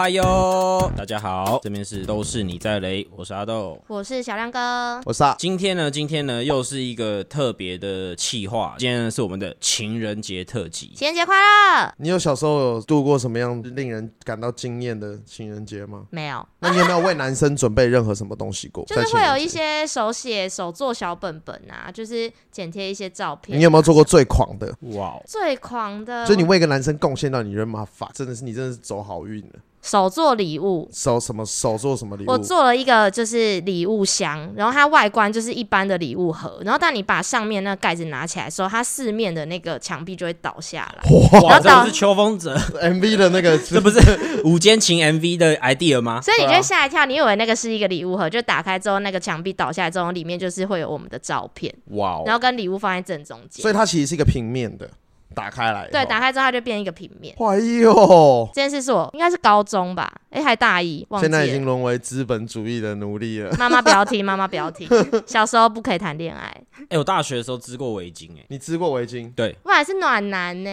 嗨哟，大家好，这边是都是你在雷，我是阿豆。我是小亮哥，我是啊，今天呢，今天呢又是一个特别的企划，今天呢是我们的情人节特辑。情人节快乐！你有小时候有度过什么样令人感到惊艳的情人节吗？没有，那你有没有为男生准备任何什么东西过？就是会有一些手写、手做小本本啊，就是剪贴一些照片啊、你有没有做过最狂的？哇哦，最狂的？就你为一个男生贡献到你人马法，真的是你真的是走好运了。手做礼物。手什么手做什么礼物？我做了一个就是礼物箱，然后它外观就是一般的礼物盒，然后当你把上面那个盖子拿起来的时候，它四面的那个墙壁就会倒下来。哇，然后到这不是秋风者，MV 的那个 这不是午间情 MV 的 idea 吗？所以你就吓一跳，你以为那个是一个礼物盒，就打开之后，那个墙壁倒下来之后，里面就是会有我们的照片，哇哦，然后跟礼物放在正中间。所以它其实是一个平面的，打开来。对，打开之后它就变一个平面。哎呦，这件事是我应该是高中吧，哎、还大一，忘记现在已经了。沦为资本主义的奴隶了。妈妈不要听，妈妈不要听。小时候不可以谈恋爱，哎、我大学的时候织过围巾，哎，你织过围巾？对，我还是暖男呢、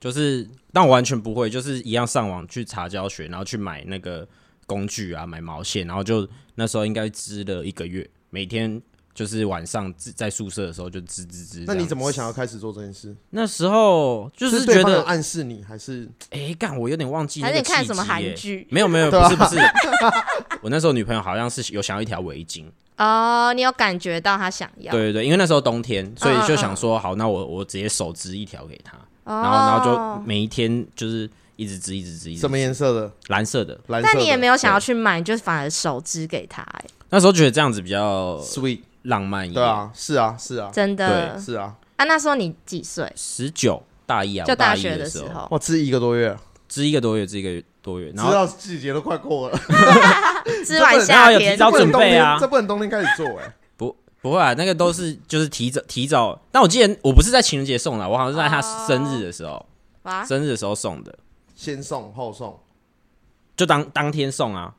就是，但我完全不会，就是一样上网去查教学，然后去买那个工具啊，买毛线，然后就那时候应该织了一个月，每天就是晚上织在宿舍的时候就吱吱吱。那你怎么会想要？开始做这件事？那时候就是觉得，暗示你，还是哎，干、我有点忘记那还是你看什么韩剧？没有没有，不是不是，我那时候女朋友好像是有想要一条围巾，哦，你有感觉到她想要，对对对，因为那时候冬天，所以就想说，好，那我我直接手织一条给她，哦，然后然后就每一天就是一直织一直织一直什么颜色的？蓝色的，蓝色的。但你也没有想要去买，你就反而手织给他、哎，那时候觉得这样子比较 sweet，浪漫一点。对啊，是啊，是啊，真的。是啊。啊，那时候你几岁？十九大一啊，我大一就大学的候，时候，哇，织一个多月，织一个多月，织一个多月，织然后到季节都快过了，织完然夏天。后有提早这不能冬天准备啊这不能冬天开始做哎。不会啊，那个都是就是提早。提早，但我记得我不是在情人节送的，我好像是在他哦生日的时候，哇，生日的时候送的，先送后送，就当当天送啊，啊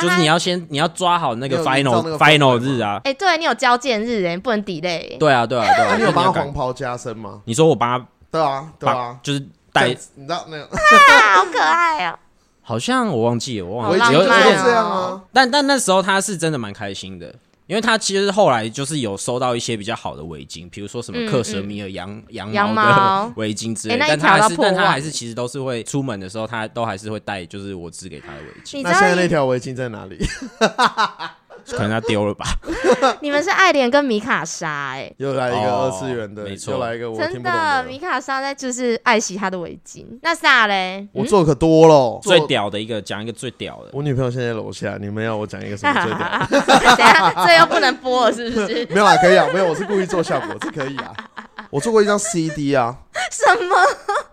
就是你要先你要抓好那个 final 那个 final 日啊，哎、对你有交件日哎，不能 delay。对啊对啊对啊，那你有帮黄袍加身吗？你说我帮他对啊，对啊，就是带你知道那个啊，好可爱哦、好像我忘记了，我忘记了，有这样啊。但但那时候他是真的蛮开心的，因为他其实后来就是有收到一些比较好的围巾，比如说什么嗯克什米尔羊、羊羊毛。毛的围巾之类但他还是但他还是其实都是会出门的时候，他都还是会带就是我织给他的围巾，那现在那条围巾在哪里？可能他丢了吧。你们是爱莲跟米卡莎哎、又来一个哦二次元的，没错又来一个真的，米卡莎在就是爱惜她的围巾。那啥嘞？嗯我做可多了，最。屌的一个，讲一个最屌的，我女朋友现在在楼下，你们要我讲一个什么最屌的？等一下这又不能播了，是不是？没有啊，可以啊，没有，我是故意做效果，这可以啊。我做过一张 CD 啊，什么？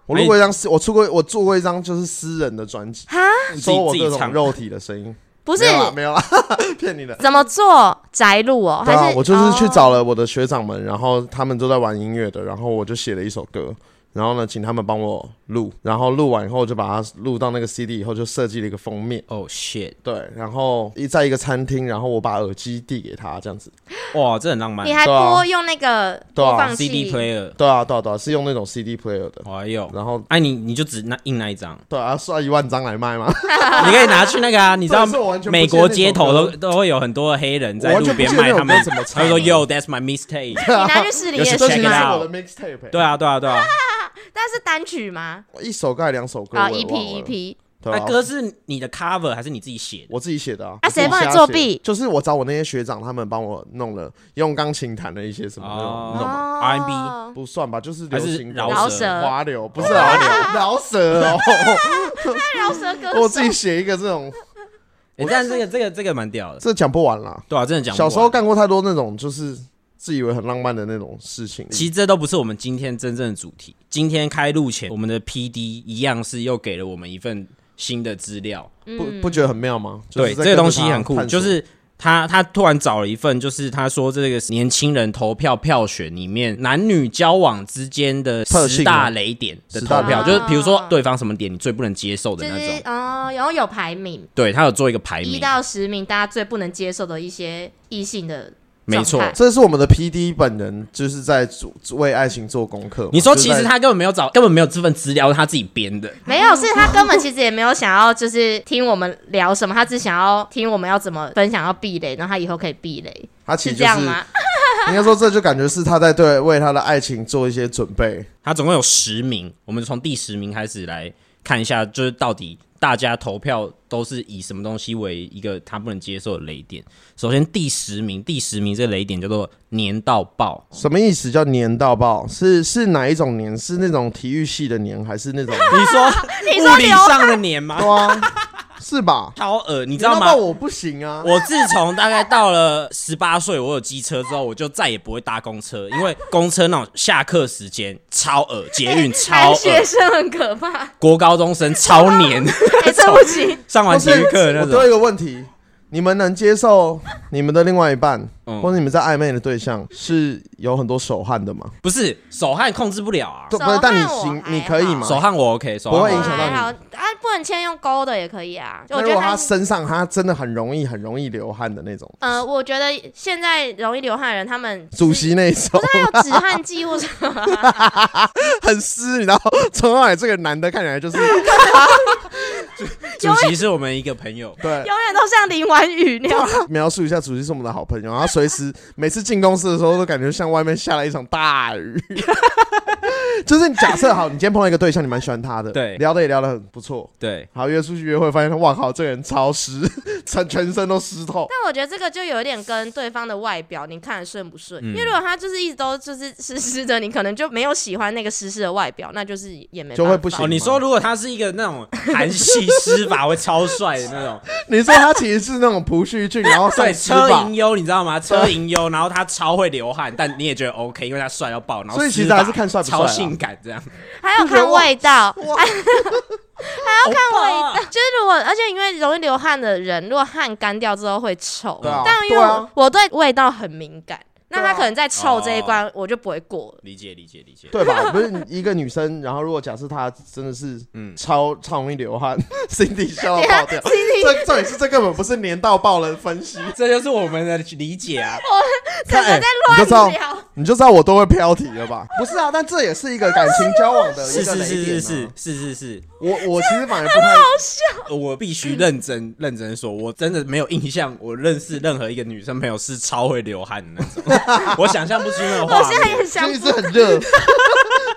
我录过一张，我出过，我做过一张就是私人的专辑，自收我。各种肉体的声音，不是没有啦，没有啦，骗你的。怎么做宅录哦？对啊，还是我就是去找哦了我的学长们，然后他们都在玩音乐的，然后我就写了一首歌，然后呢，请他们帮我录，然后录完以后就把它录到那个 CD 以后，就设计了一个封面。哦、shit！对，然后一在一个餐厅，然后我把耳机递给他，这样子。哇，这很浪漫你。还播用那个对啊播放器 CD player，对啊，对啊，对啊，是用那种 CD player 的。哎呦，然后哎、你你就只那印那一张，对啊，刷一万张来卖吗？你可以拿去那个啊，你知道美国街头都都会有很多黑人在路边卖他们他就说的 Yo that's my mistake。你拿去试里有也去这其实 check it 是我的 mixtape，欸对啊，对啊，对啊。但是单曲吗？一首歌还两首歌啊，EP EP，对啊，那歌是你的 cover 还是你自己写的？我自己写的啊。啊谁帮你作弊？就是我找我那些学长，他们帮我弄了，用钢琴弹了一些什么那种。哦那种哦。R&B 不算吧，就是还是流行歌。饶舌？滑流，不是饶流，饶舌哦。饶舌歌手。我自己写一个这种，哎，但这个这个这个蛮屌的，这讲不完啦。对啊，真的讲不完。小时候干过太多那种就是自以为很浪漫的那种事情。其实这都不是我们今天真正的主题。今天开录前，我们的 P D 一样是又给了我们一份新的资料。不不觉得很妙吗？就是对，这个东西很酷，就是他他突然找了一份，就是他说这个年轻人投票票选里面男女交往之间的十大雷点的投票，就是比如说啊对方什么点你最不能接受的就是那种。哦，然后有排名，对他有做一个排名一，到十名大家最不能接受的一些异性的没错这是我们的 P D 本人就是在做为爱情做功课。你说其实他根本没有找，根本没有这份资料，他自己编的。没有，是他根本其实也没有想要就是听我们聊什么，他只想要听我们要怎么分享要避雷，然后他以后可以避雷，他其实就是这样吗？应该说这就感觉是他在对为他的爱情做一些准备。他总共有十名，我们从第十名开始来看一下，就是到底大家投票都是以什么东西为一个他不能接受的雷点。首先第十名，第十名这个雷点叫做年到爆，什么意思叫年到爆？是是哪一种年？是那种体育系的年，还是那种 你说物理上的年吗？对啊？是吧？超恶，你你知道吗？我不行啊！我自从大概到了十八岁，我有机车之后，我就再也不会搭公车，因为公车那种下课时间超恶，捷运 超恶，学生很可怕，国高中生超黏，哎，这不起，上完体育课那种。我多一个问题，你们能接受你们的另外一半，嗯或者你们在暧昧的对象是有很多手汗的吗？不是手汗控制不了啊，不是，但你行，你可以吗？手汗我 OK，手汗我不会影响到你还好啊，不能签用勾的也可以啊。就如果他我觉得他身上他真的很容易很容易流汗的那种，呃，我觉得现在容易流汗的人，他们主席那一种他有止汗剂或者 很湿，你知道，从头来这个男的看起来就是主 席是我们一个朋友，对。永远都像淋完雨那样。描述一下，主席是我们的好朋友，然后随时每次进公司的时候，都感觉像外面下了一场大雨。就是你假设好，你今天碰到一个对象，你蛮喜欢他的，对聊的也聊得很不错，对，好约出去约会，发现哇靠，这个人超湿，全全身都湿透。但我觉得这个就有点跟对方的外表你看得顺不顺，嗯因为如果他就是一直都就是湿湿的，你可能就没有喜欢那个湿湿的外表，那就是也没就会不行哦，你说如果他是一个那种韩系施法会超帅的那种，你说他其实是那种朴叙俊，然后对，上施法车银优你知道吗？车银优，然后他超会流汗，但你也觉得 OK，因为他帅到爆，然后所以其实还是看帅不帅啊。超性感这样。还要看味道，还要，看味道。就是如果，而且因为容易流汗的人，如果汗干掉之后会臭，对啊。但因为我、对啊。我对味道很敏感，那他可能在臭这一关我就不会过了。理解理解理解。对吧？不是一个女生，然后如果假设她真的是嗯超超容易流汗，Cindy 笑到爆掉。这这也是这根本不是年到爆的分析，这就是我们的理解啊！看哎，你就知道乱聊你就知道我都会飘题了吧？不是啊，但这也是一个感情交往的是是一个雷点、啊。是是是是是是，我我其实反而不太好笑我必须认真认真说，我真的没有印象，我认识任何一个女生朋友是超会流汗的那种，我想象不出那个画我现在面。也想就一直很热，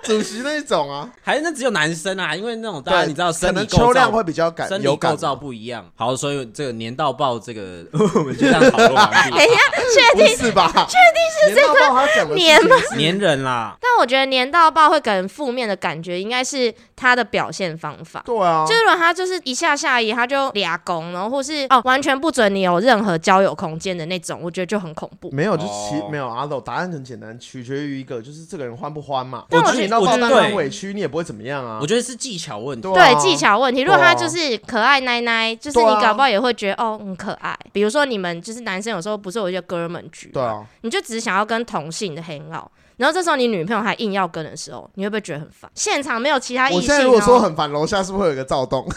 主席那一种啊，还是那只有男生啊，因为那种大家对，你知道可生理构能秋量造会比较感生理有构造不一样。好，所以这个年到爆这个 我们就这样讨论完毕。等一下，确定是吧？确定是这个他讲的年吗黏人啦，但我觉得年到爆会给人负面的感觉，应该是他的表现方法。对啊，就是如果他就是一下下移，他就俩攻，然后或是哦完全不准你有任何交友空间的那种，我觉得就很恐怖。没有，就其哦没有阿斗，答案很简单，取决于一个，就是这个人欢不欢嘛。但我觉得你到爆我当然对委屈，你也不会怎么样啊。我觉得是技巧问题。对啊技巧问题，如果他就是可爱奶奶，就是你搞不好也会觉得哦很可爱。比如说你们就是男生有时候不是有一些哥们局，对，啊，你就只是想要跟同性的 hang out，然后这时候你女朋友还硬要跟的时候，你会不会觉得很烦？现场没有其他异性、哦，我现在如果说很烦，楼下是不是会有一个躁动？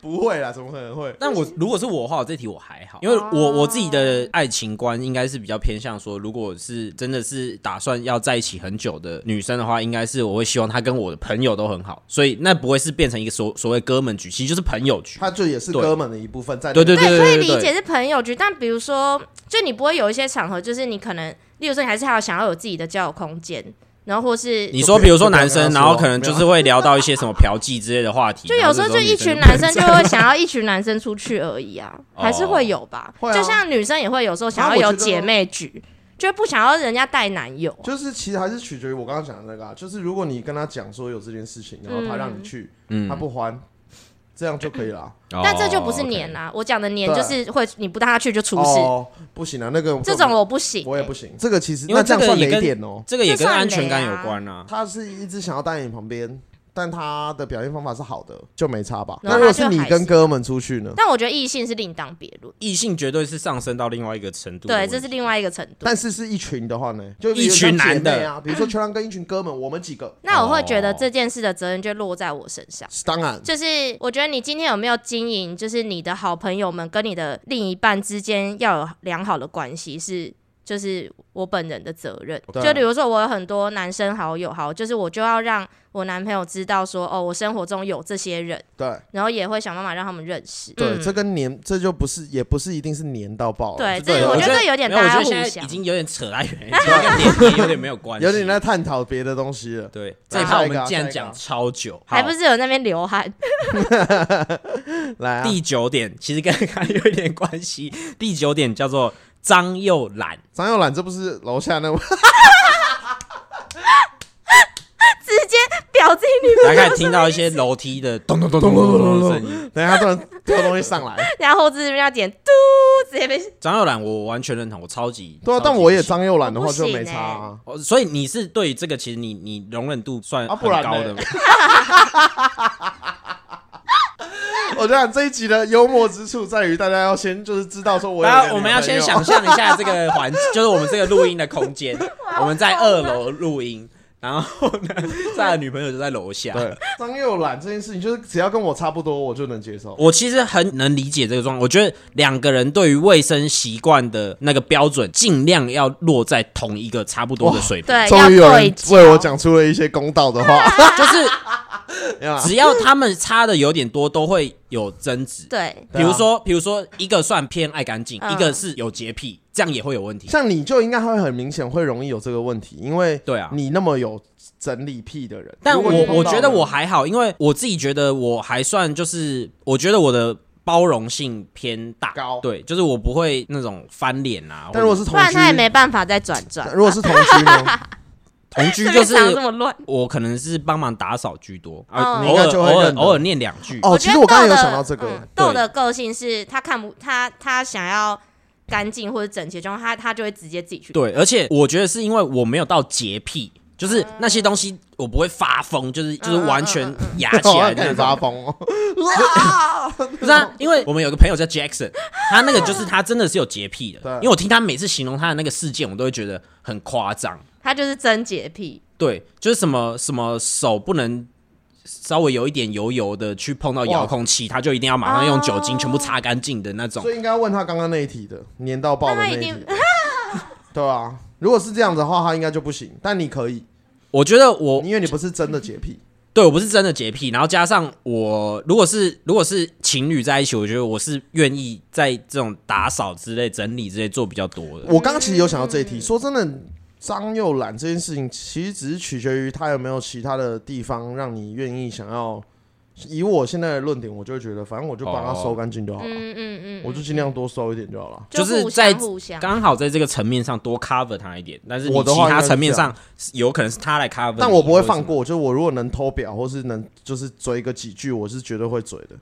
不会啦，怎么可能会？但我如果是我的话，我这题我还好，因为我哦我自己的爱情观应该是比较偏向说，如果是真的是打算要在一起很久的女生的话，应该是我会希望她跟我的朋友都很好，所以那不会是变成一个所所谓哥们局，其实就是朋友局。他就也是对哥们的一部分在。对对对，可以理解是朋友局，但比如说，就你不会有一些场合，就是你可能，例如说你还是还要想要有自己的交友空间，然后或是你说，比如说男生，然后可能就是会聊到一些什么嫖妓之类的话题，就有时候就一群男生就会想要一群男生出去而已啊，哦还是会有吧。就像女生也会有时候想要有姐妹局，就不想要人家带男友。啊。就是其实还是取决于我刚刚讲的那个、啊，就是如果你跟他讲说有这件事情，然后他让你去，嗯。他不还，这样就可以了。哦但这就不是黏啊，我讲的黏就是会你不带他去就出事，哦，不行啊，那个这种我不行、我也不行。这个其实那这样算这个也跟雷点哦。这个也跟安全感有关啊。他是一直想要待在你旁边，但他的表现方法是好的，就没差吧？那如果是你跟哥们出去呢？但我觉得异性是另当别论，异性绝对是上升到另外一个程度的对，这是另外一个程度。但是是一群的话呢，就一群男的啊，比如说球郎跟一群哥们，我们几个，那我会觉得哦这件事的责任就落在我身上。当然就是我觉得你今天有没有经营，就是你的好朋友们跟你的另一半之间要有良好的关系，是就是我本人的责任。对就比如说我有很多男生好友，好，就是我就要让我男朋友知道说，哦，我生活中有这些人，对然后也会想办法让他们认识。对，嗯这跟黏这就不是，也不是一定是黏到爆了，对这这我觉得这有点大家已经有点扯太远，已经跟年龄有点没有关系，有点在探讨别的东西了。对。来这一趴我们竟然讲超久，还不是有那边流汗，来啊，第九点，其实跟 刚刚有一点关系。第九点叫做张又懒，张佑懒，这不是楼下那位？直接表自己女大家可以听到一些楼梯的咚咚咚咚咚咚的声音。等一下突然丢东西上来，然后这边要点嘟，直接被张又懒，我完全认同，我超级对啊，但我也张佑懒的话就没差啊。哦，所以你是对于这个其实你你容忍度算不然高的吗？我觉得这一集的幽默之处在于大家要先就是知道说我有大一个家我们要先想象一下这个环，就是我们这个录音的空间，我们在二楼录音，然后呢，在的女朋友就在楼下。对张佑懒这件事情，就是只要跟我差不多，我就能接受。我其实很能理解这个状况，我觉得两个人对于卫生习惯的那个标准，尽量要落在同一个差不多的水平。对，终于有人为我讲出了一些公道的话，就是 只要他们差的有点多，都会有争执。对，比如说，比如说一个算偏爱干净，嗯一个是有洁癖，这样也会有问题。像你就应该会很明显会容易有这个问题，因为对啊，你那么有整理癖的人。但我我觉得我还好，因为我自己觉得我还算就是，我觉得我的包容性偏大，高对，就是我不会那种翻脸啊。但如果是同居，不然他也没办法再转转。如果是同居呢？同居 就是藏这么乱，我可能是帮忙打扫居多偶尔偶尔偶尔念两句。哦，我觉得其实我刚才有想到这个嗯，豆的个性是他看不他他想要干净或者整齐的状况，他他就会直接自己去。对，而且我觉得是因为我没有到洁癖，就是那些东西我不会发疯，就是就是完全压起来的开始那种。发疯哦。不是啊，因为我们有个朋友叫 Jackson，他那个就是他真的是有洁癖的，因为我听他每次形容他的那个事件，我都会觉得很夸张。他就是真洁癖。对，就是什么什么手不能稍微有一点油油的去碰到遥控器，他就一定要马上用酒精全部擦干净的那种所。以应该问他刚刚那一题的，粘到爆的那题。对啊，如果是这样子的话，他应该就不行。但你可以，我觉得我因为你不是真的洁癖。对我不是真的洁癖，然后加上我如果是如果是情侣在一起，我觉得我是愿意在这种打扫之类、整理之类做比较多的。我刚刚其实有想到这一题，说真的，张又懒这件事情，其实只是取决于他有没有其他的地方让你愿意想要。以我现在的论点，我就会觉得，反正我就帮他收干净就好了，嗯嗯嗯，我就尽量多收一点就好了。就是在互相。刚好在这个层面上多 cover 他一点，但是我的其他层面上有可能是他来 cover，但我不会放过，就是我如果能偷表，或是能就是追个几句，我是绝对会追的。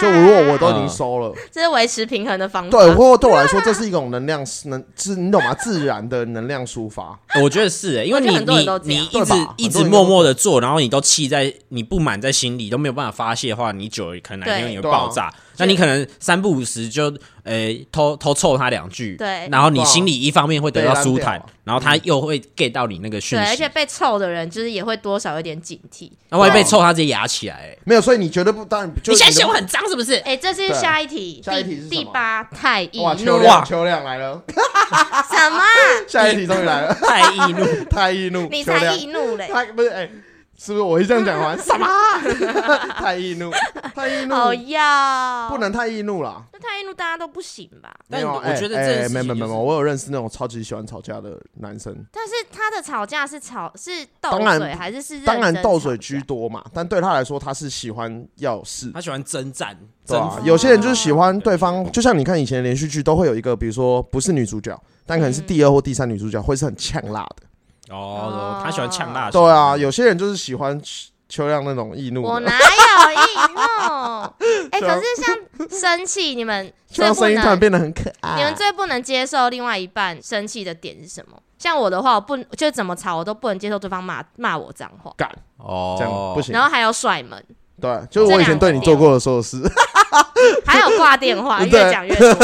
就如果我都已经收了，这是维持平衡的方法。对，或对我来说，这是一种能量，能自你懂吗？自然的能量抒发。我觉得是、欸，因为你你都这样你一直一直默默的做，然后你都气在你不满在心里，都没有办法发泄的话，你久了可能哪天对你会爆炸。那你可能三不五时就诶、偷偷凑他两句，对。然后你心里一方面会得到舒坦然后他又会 get 到你那个讯对，息，而且被臭的人就是也会多少有点警惕。那万一被凑，他直接压起来、欸没有，所以你绝对不当然，就你现在的嫌我很脏是不是？哎，这是下一题，下一题第是第八太易哇，怒秋亮，秋亮来了，什么？下一题终于来了，太易怒，太易怒，你才易怒嘞！他不是哎、是不是我一这样讲完？什么？太易怒，太易怒，哦要不能太易怒啦。那太易怒大家都不行吧？但没有，我觉得哎这没没没没，我有认识那种超级喜欢吵架的男生，但是他的吵架是吵是斗当然嘴还是是认当然真吵斗嘴居？多嘛，但对他来说，他是喜欢要有事。他喜欢征战，对吧、服。有些人就是喜欢对方，就像你看以前的连续剧，都会有一个，比如说不是女主角，但可能是第二或第三女主角，会是很呛辣的。哦，他喜欢呛辣型。对啊，有些人就是喜欢秋亮那种易怒的，我哪有易怒？哎、可是像 生气，你们最不能，声音突然变得很可爱。你们最不能接受另外一半生气的点是什么？像我的话，我不就怎么吵我都不能接受对方骂骂我脏话，干哦，这样不行然。后还有甩门，对，就是我以前对你做过的所有事，还有挂电话，越讲越多。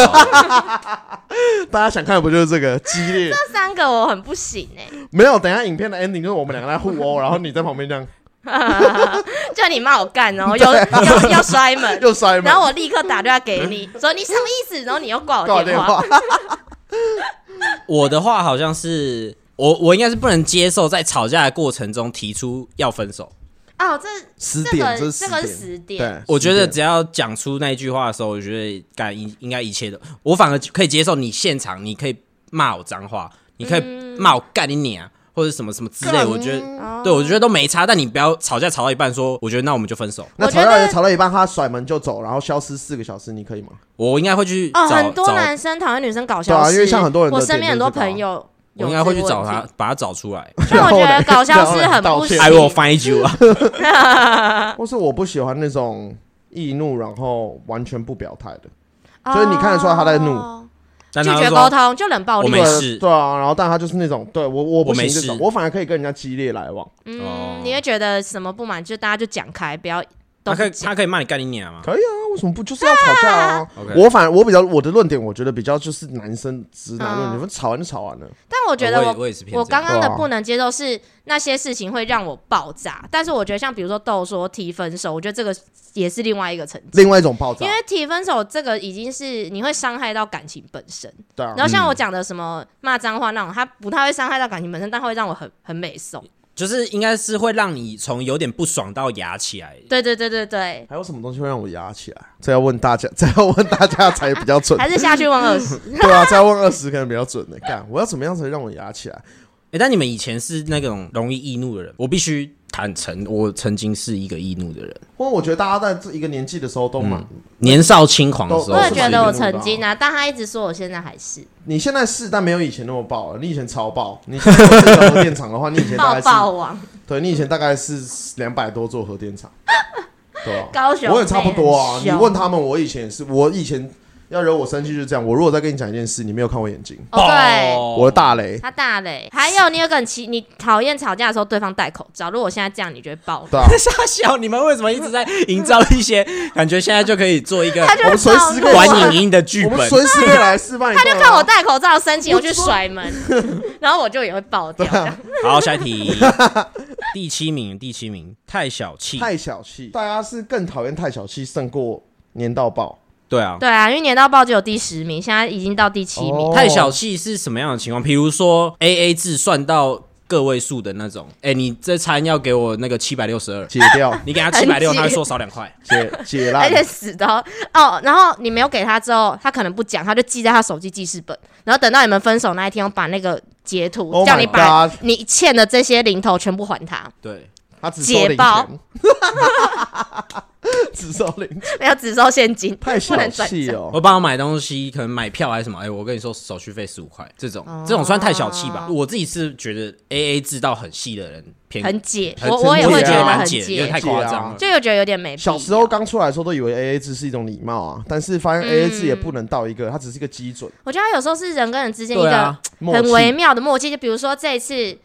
大家想看的不就是这个激烈？这三个我很不行哎、没有，等一下影片的 ending 就是我们两个在互殴，然后你在旁边这样 就你骂我干，然 后又又又摔门，又摔门然，后我立刻打电话给你，说你什么意思？然后你又挂我电挂我电话。我的话好像是我我应该是不能接受在吵架的过程中提出要分手。哦，这这十点，个这个是十十点，对，我觉得只要讲出那一句话的时候，我觉得干应应该一切的，我反而可以接受你现场你可以骂我脏话，你可以骂我干你娘或者什么什么之类，我觉得哦。对我觉得都没差，但你不要吵架吵到一半说，我觉得那我们就分手，那吵到我觉得吵到一半，他甩门就走，然后消失四个小时，你可以吗？我应该会去很多男生讨厌女生搞对啊消失，因为像很多人的我身边很多朋友我有应该会去找他把他找出来。但我觉得搞笑是很不行。，I will find you 啊，或是我不喜欢那种易怒，然后完全不表态的。所以你看得出来他在怒。哦拒绝沟通就冷暴力。我没。对事。对啊，然后但他就是那种，对我我不我没事。行这种，我反而可以跟人家激烈来往。哦嗯，你会觉得什么不满，就大家就讲开，不要都他可以他可以骂你干你娘吗可以啊，为什么不就是要吵架啊？？OK，我反而我比较我的论点，我觉得比较就是男生直男论，嗯你们吵完就吵完了。但我觉得我我也我也是偏我这样对啊刚刚的不能接受是那些事情会让我爆炸，但是我觉得像比如说豆说提分手，我觉得这个也是另外一个层次。另外一种爆炸因，为提分手这个已经是你会伤害到感情本身，对啊然，后像我讲的什么骂脏话那种，他不太会伤害到感情本身，但会让我很很美颂。就是应该是会让你从有点不爽到牙起来。对对对对对，还有什么东西会让我牙起来？这要问大家，这要问大家才比较准。还是下去问二十。对啊，再问二十可能比较准的。干，我要怎么样才让我牙起来？哎、但你们以前是那种容易易怒的人，我必须坦诚，我曾经是一个易怒的人。不过我觉得大家在这一个年纪的时候都蛮，年少轻狂的时候我也觉得我曾经啊，但他一直说我现在还是你现在是，但没有以前那么爆了。你以前超爆，你现在电厂的话，你以前大抱概是，对你以前大概是两百多座核电厂，对啊，高雄我也差不多啊。你问他们，我以前也是，我以前要惹我生气就是这样。我如果再跟你讲一件事，你没有看我眼睛，哦对。我的大雷，他大雷，还有你有个很奇，你讨厌吵架的时候对方戴口罩。如果我现在这样，你就会爆。对啊，傻笑，你们为什么一直在营造一些感觉？现在就可以做一个他就我们随时可以短爆怒影音的剧本我们。随时可以来示范一他段啊。就看我戴口罩生气，我去 甩门，然后我就也会爆掉。这样好，下一题，第七名，第七名，太小气。太小气，大家是更讨厌太小气胜过年到爆。对啊，对啊，因为年到报只有第十名，现在已经到第七名。哦。太小气是什么样的情况？比如说 A A 制算到个位数的那种，哎、你这餐要给我那个七百六十二，解掉，你给他七百六，很解。他会说少两块。解解烂。而，且死的哦哦，然后你没有给他之后，他可能不讲，他就记在他手机记事本，然后等到你们分手那一天，我把那个截图 Oh 叫你把 God 你欠的这些零头全部还他，对，他只收零解包钱，只收零钱，没有只收现金，太小。气哦。我帮我买东西，可能买票还是什么，哎、我跟你说手续费十五块，这种、哦这种算太小气吧？我自己是觉得 A A 制到很细的人偏很解，我我也会觉得很蛮解，有点解，太夸张了。就又觉得有点没小时候刚出来的时候都以为 A A 制是一种礼貌啊，但是发现嗯 A A 制也不能到一个，它只是一个基准，我觉得他有时候是人跟人之间一个很微。妙的默契，就比如说这一次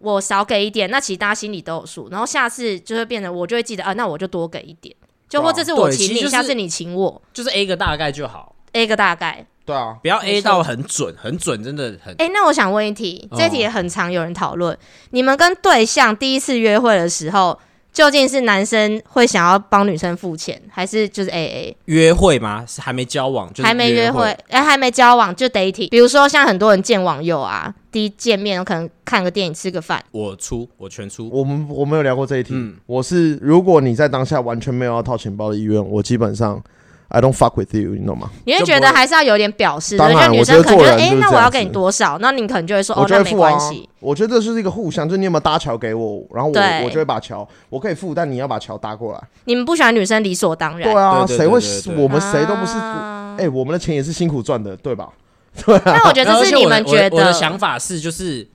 我少给一点，那其实大家心里都有数，然后下次就会变成我就会记得啊，那我就多给一点，就或这次我请你，下次你请我就是 A 个大概就好，，A 个大概。对啊，不要 A 到很准，很准，真的很。哎、那我想问一题，哦这题也很常有人讨论，你们跟对象第一次约会的时候，究竟是男生会想要帮女生付钱，还是就是 A A？约会吗？是还没交往，就是还没约会会，。哎、还没交往就 dating。比如说像很多人见网友啊，第一见面可能看个电影、吃个饭，我出，我全出。我们我没有聊过这一题。嗯我是如果你在当下完全没有要掏钱包的意愿，我基本上 I don't fuck with you，你懂吗？你会觉得还是要有点表示，当然女生可能就哎、我觉得做人就是这样子那我要给你多少？那你可能就会说哦，那没我就会付啊关系。。我觉得这是一个互相，就是你有没有搭桥给我，然后我我就会把桥，我可以付，但你要把桥搭过来。你们不喜欢女生理所当然，对啊，谁会我们谁都不是，啊哎，我们的钱也是辛苦赚的，对吧？对但我觉得这是你们觉而且我的我的得想法是，就是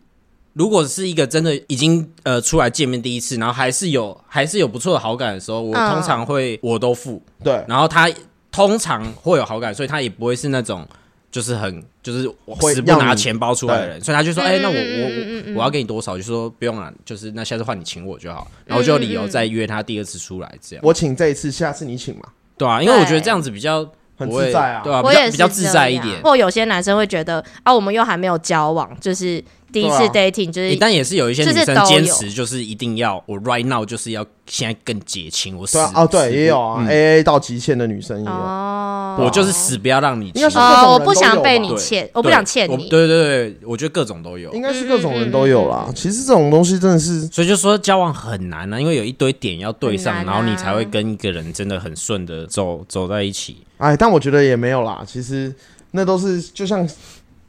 如果是一个真的已经呃出来见面第一次，然后还是有还是有不错的好感的时候，我嗯通常会我都付，对，然后他通常会有好感，所以他也不会是那种就是很就是死不拿钱包出来的人，所以他就说，哎、那我我我我要给你多少，就说不用了，就是那下次换你请我就好，然后就有理由再约他第二次出来，这样我请这一次，下次你请嘛，对啊，因为我觉得对这样子比较自在啊。对啊，我也是比较比较自在一点。或有些男生会觉得啊，我们又还没有交往，就是第一次 dating，就是、欸但也是有一些女生坚持，就是一定要我 right now 就是要现在更结清，我死哦，对，也有啊嗯，A A 到极限的女生也有。哦，我就是死不要让你哦，我不想被你欠，我不想欠你。我对对对，我觉得各种都有应。该是各种人都有啦。其实这种东西真的是，所以就说交往很难啊，因为有一堆点要对上，啊然后你才会跟一个人真的很顺的走走在一起。哎，但我觉得也没有啦。其实那都是就像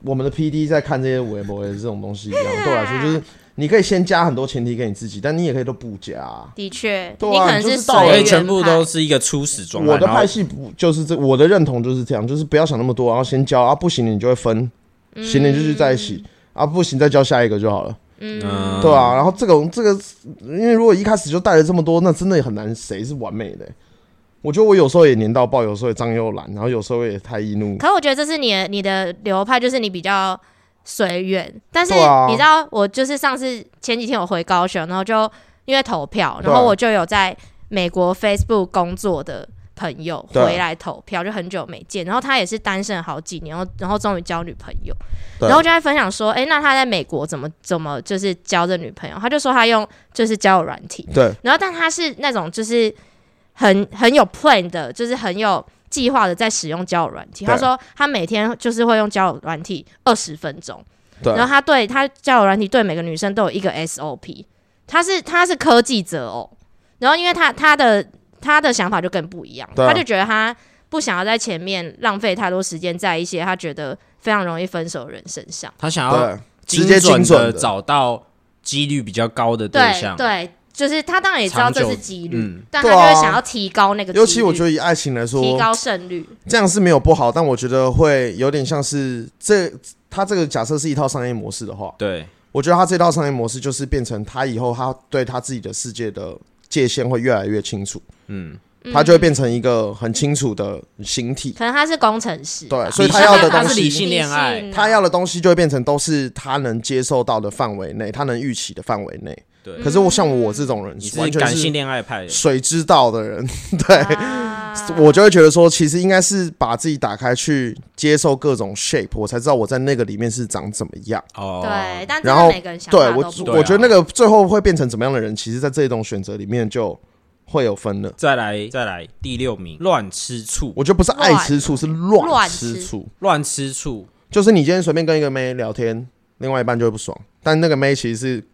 我们的 P D 在看这些微博的这种东西一样，对我来说就是你可以先加很多前提给你自己，但你也可以都不加啊。的确，对啊你可能你就是所以全部都是一个初始状态。我的派系不就是这，我的认同就是这样，就是不要想那么多，然后先交啊，不行你就会分，行了你就去在一起啊，不行再交下一个就好了，嗯对啊。然后这种这个，因为如果一开始就带了这么多，那真的也很难，谁是完美的欸、我觉得我有时候也黏到爆，有时候也张又懒，然后有时候也太易怒。可我觉得这是你的你的流派，就是你比较随缘。但是你知道，我就是上次前几天我回高雄，然后就因为投票，然后我就有在美国 Facebook 工作的朋友回来投票，就很久没见。然后他也是单身好几年，然后然后终于交女朋友，对然后就在分享说，哎、那他在美国怎么怎么就是交这女朋友？他就说他用就是交友软体，对然后但他是那种就是很很有 plan 的，就是很有计划的在使用交友软体。他说他每天就是会用交友软体二十分钟，对然后他对他交友软体对每个女生都有一个 SOP，他是他是科技者哦，然后因为他他的他的想法就更不一样，他就觉得他不想要在前面浪费太多时间在一些他觉得非常容易分手的人身上。他想要，直接精准的准的。找到几率比较高的对象。对，就是他当然也知道这是几率，嗯。但他就是想要提高那个几率，尤其我觉得以爱情来说，提高胜率。这样是没有不好，但我觉得会有点像是这，他这个假设是一套商业模式的话，对。我觉得他这套商业模式就是变成他以后他对他自己的世界的界限会越来越清楚，嗯，他就会变成一个很清楚的形体，可能他是工程师。吧，对，所以他要的他东西，是理性恋爱。他要的东西就会变成都是他能接受到的范围内，他能预期的范围内。对。可是我像我这种人你，是感性恋爱派的，水知道的人，对。啊。我就会觉得说，其实应该是把自己打开去接受各种 shape，我才知道我在那个里面是长怎么样。哦，对，但真然后每个人想对我法都不一样，对啊我觉得那个最后会变成怎么样的人，其实在这一种选择里面就会有分了。再来再来第六名，乱吃醋，我觉得不是爱吃醋，是乱乱吃。吃醋。乱吃醋，就是你今天随便跟一个妹聊天，另外一半就会不爽，但那个妹其实是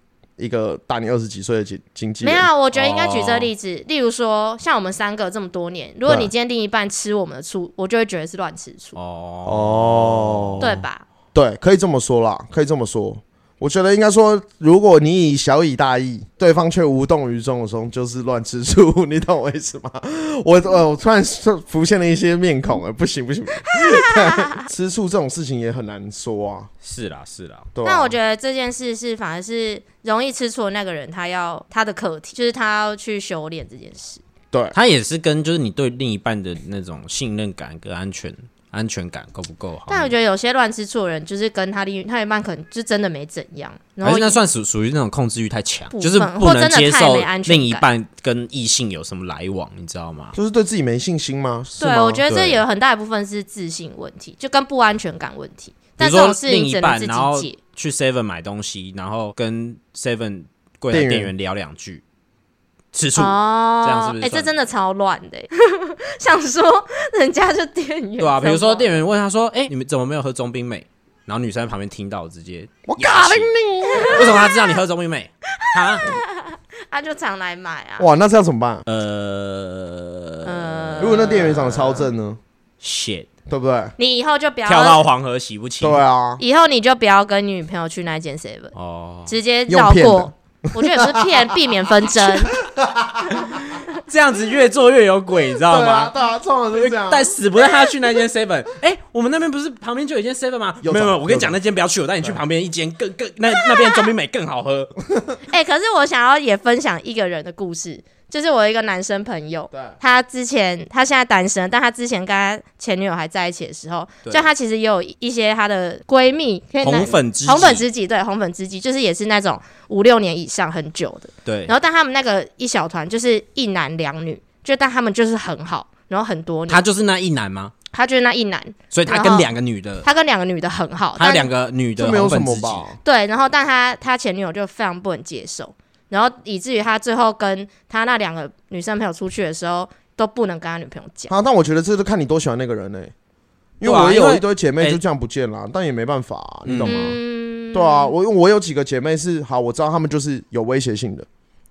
一个大你二十几岁的经经纪人。没有啊，我觉得应该举这个哦例子，例如说，像我们三个这么多年，如果你今天另一半吃我们的醋，我就会觉得是乱吃醋，哦哦，对吧？对，可以这么说啦，可以这么说。我觉得应该说，如果你以小以大义，对方却无动于衷的时候，就是乱吃醋，你懂我意思吗？我呃，我突然浮现了一些面孔，哎，不行不行，吃醋这种事情也很难说啊，是啦是啦，对吧、那我觉得这件事是反而是容易吃醋的那个人，他要他的课题就是他要去修炼这件事。对。他也是跟就是你对另一半的那种信任感跟安全安全感够不够好，但我觉得有些乱吃醋的人，就是跟他另他一半可能就真的没怎样，然后那算属属于那种控制欲太强就是不能接受另一半跟异性有什么来往，你知道吗？就是对自己没信心吗？是对，我觉得这对有很大一部分是自信问题，就跟不安全感问题。比如说但这种事另一情只能自半然后己解。去 Seven 买东西，然后跟 Seven 柜台店员聊两句，吃醋，哦，这样是不是哎、这真的超乱的欸，想说人家就店员，对啊，比如说店员，员问他说：“哎、你们怎么没有喝中冰美？”然后女生在旁边听到，直接我压起嘎了你！为什么他知道你喝中冰美？啊？他就常来买啊。哇，那这样怎么办？呃呃，如果那店员长得超正呢？，shit，对不对？你以后就不要跳到黄河洗不清。对啊，以后你就不要跟女朋友去那间 seven，哦，直接绕过的。我觉得也不是骗，避免纷争。这样子越做越有鬼，你知道吗？对啊，通常都是这样。但死不带他去那间 seven。哎、我们那边不是旁边就有一间 seven 吗？有没有没有，我跟你讲，那间不要去，我带你去旁边一间更更那那边中冰美更好喝。哎、可是我想要也分享一个人的故事，就是我一个男生朋友，对，他之前他现在单身，但他之前跟他前女友还在一起的时候，就他其实也有一些他的闺蜜，可以男红粉知己红粉知己，对，红粉知己就是也是那种五六年以上很久的。对然后但他们那个一小团就是一男两女，就但他们就是很好，然后很多年，他就是那一男吗？他就是那一男，所以他跟两个女的，他跟两个女的很好，但他有两个女的这没有什。么吧？对，然后但他他前女友就非常不能接受，然后以至于他最后跟他那两个女生朋友出去的时候都不能跟他女朋友讲。啊，但我觉得这是看你多喜欢那个人呢、因为我也有一堆姐妹哎就这样不见了，但也没办法、啊，你懂吗？嗯，对啊，我我有几个姐妹是好，我知道她们就是有威胁性的，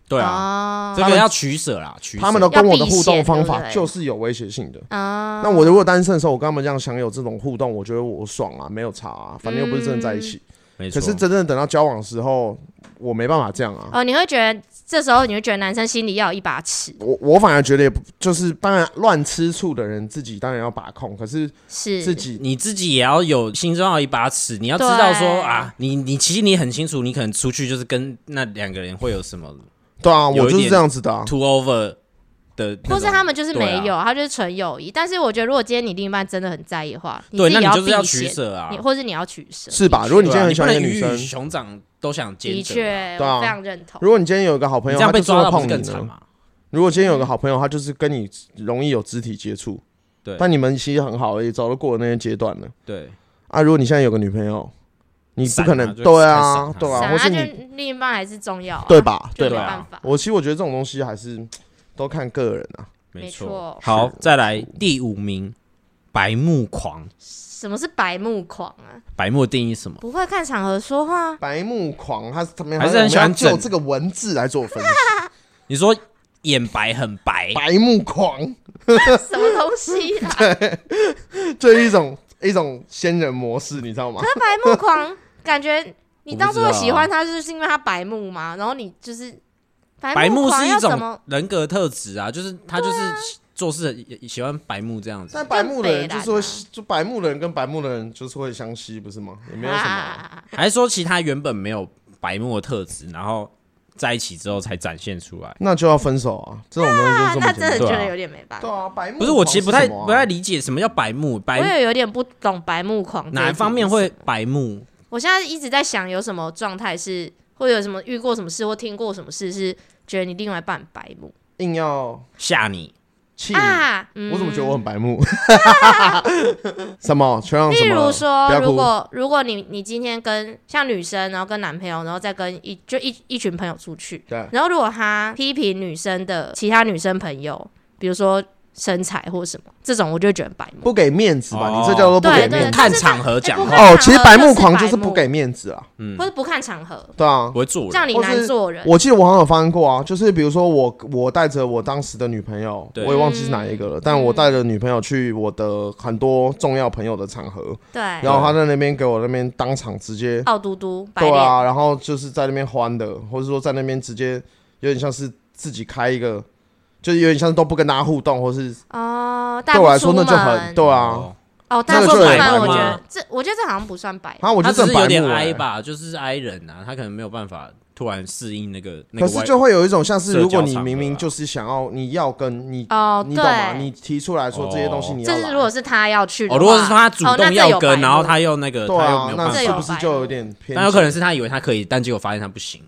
对啊，啊这个要取舍啦，取舍。她们的跟我的互动方法就是有威胁性的。啊，那我如果单身的时候，我跟他们这样享有这种互动，我觉得我爽啊，没有差啊，反正又不是真的在一起。没错，可是真正等到交往的时候，我没办法这样啊。哦，你会觉得这时候你会觉得男生心里要有一把尺，我我反而觉得也不，就是当然乱吃醋的人自己当然要把控，可是是自己你自己也要有心中要有一把尺，你要知道说啊，你你其实你很清楚，你可能出去就是跟那两个人会有什么对啊，我就是这样子的啊。two over 的，或是他们就是没有，他就是纯友谊。但是我觉得，如果今天你另一半真的很在意的话，你对，自己也那你就是要避嫌，取舍啊你，或是你要取舍，是吧如果你今天很喜欢一个女生熊掌都想兼的确，对啊我非常认同。如果你今天有一个好朋友，你这样被他就是会抓到不是碰你呢？更惨吗？如果今天有个好朋友，他就是跟你容易有肢体接触，对但你们其实很好而已，早都过了那些阶段了对，啊。如果你现在有个女朋友，你不可能对啊，对啊，或是你另一半还是重要啊，对吧？对吧？没办法。我其实我觉得这种东西还是都看个人啊。没错错。好，再来第五名，白目狂。什么是白目狂啊？白目定义什么？不会看场合说话，白目狂，他他们还是很喜欢就这个文字来做分析。你说眼白很白，白目狂什么东西啦？就是一种一种仙人模式，你知道吗？可白目狂，感觉你当初喜欢他，就是因为他白目嘛？然后你就是白白狂目是一种？人格特质啊，就是他就是做事也喜欢白目这样子但。白目的人就就是会就白目的人跟白目的人就是会相吸，不是吗？也没有什么 还是说其他原本没有白目的特质，然后在一起之后才展现出来？那就要分手啊！这种东西就是这么那简单。对啊真的觉得有点没办法。对啊，白目不是，我其实不太不太理解什么叫白目，我白也有点不懂白目狂哪一方面会？白目？我现在一直在想，有什么状态是，或者有什么遇过什么事，或听过什么事，是觉得你另外一半很白目硬要吓你？气你。啊？嗯我怎么觉得我很白目？什么？全让什例如说，要哭如果如果你你今天跟像女生，然后跟男朋友，然后再跟一就一一群朋友出去，对然后如果他批评女生的其他女生朋友，比如说身材或什么，这种我就觉得白目。不给面子吧？哦你这叫做不对对给面子。看场合讲话，哦，其实白目狂就是不给面子啊。嗯或，者不看场合，对啊不，会做人。这样你难做人。我记得我好像有发生过啊，就是比如说我我带着我当时的女朋友，对我也忘记是哪一个了，但我带着女朋友去我的很多重要朋友的场合，对，然后她在那边给我那边当场直接傲嘟嘟，白脸，对啊，然后就是在那边欢的，或者说在那边直接有点像是自己开一个，就是有点像是都不跟大家互动，或是哦，带对我来说那就很对啊。哦哦，那个带不出门，就很白目我觉得啊这，我觉得这好像不算白。啊，我他觉得这有点哀吧，就是 I 人啊，他可能没有办法突然适应那个。可是就会有一种像是，如果你明明就是想要，你要跟你，哦，你懂吗？对，你提出来说这些东西你要这是如果，是他要去的哦，如果是他主动要跟，然后他又那个，对啊没有，办法那是不是就有点偏？但有可能是他以为他可以，但结果发现他不行。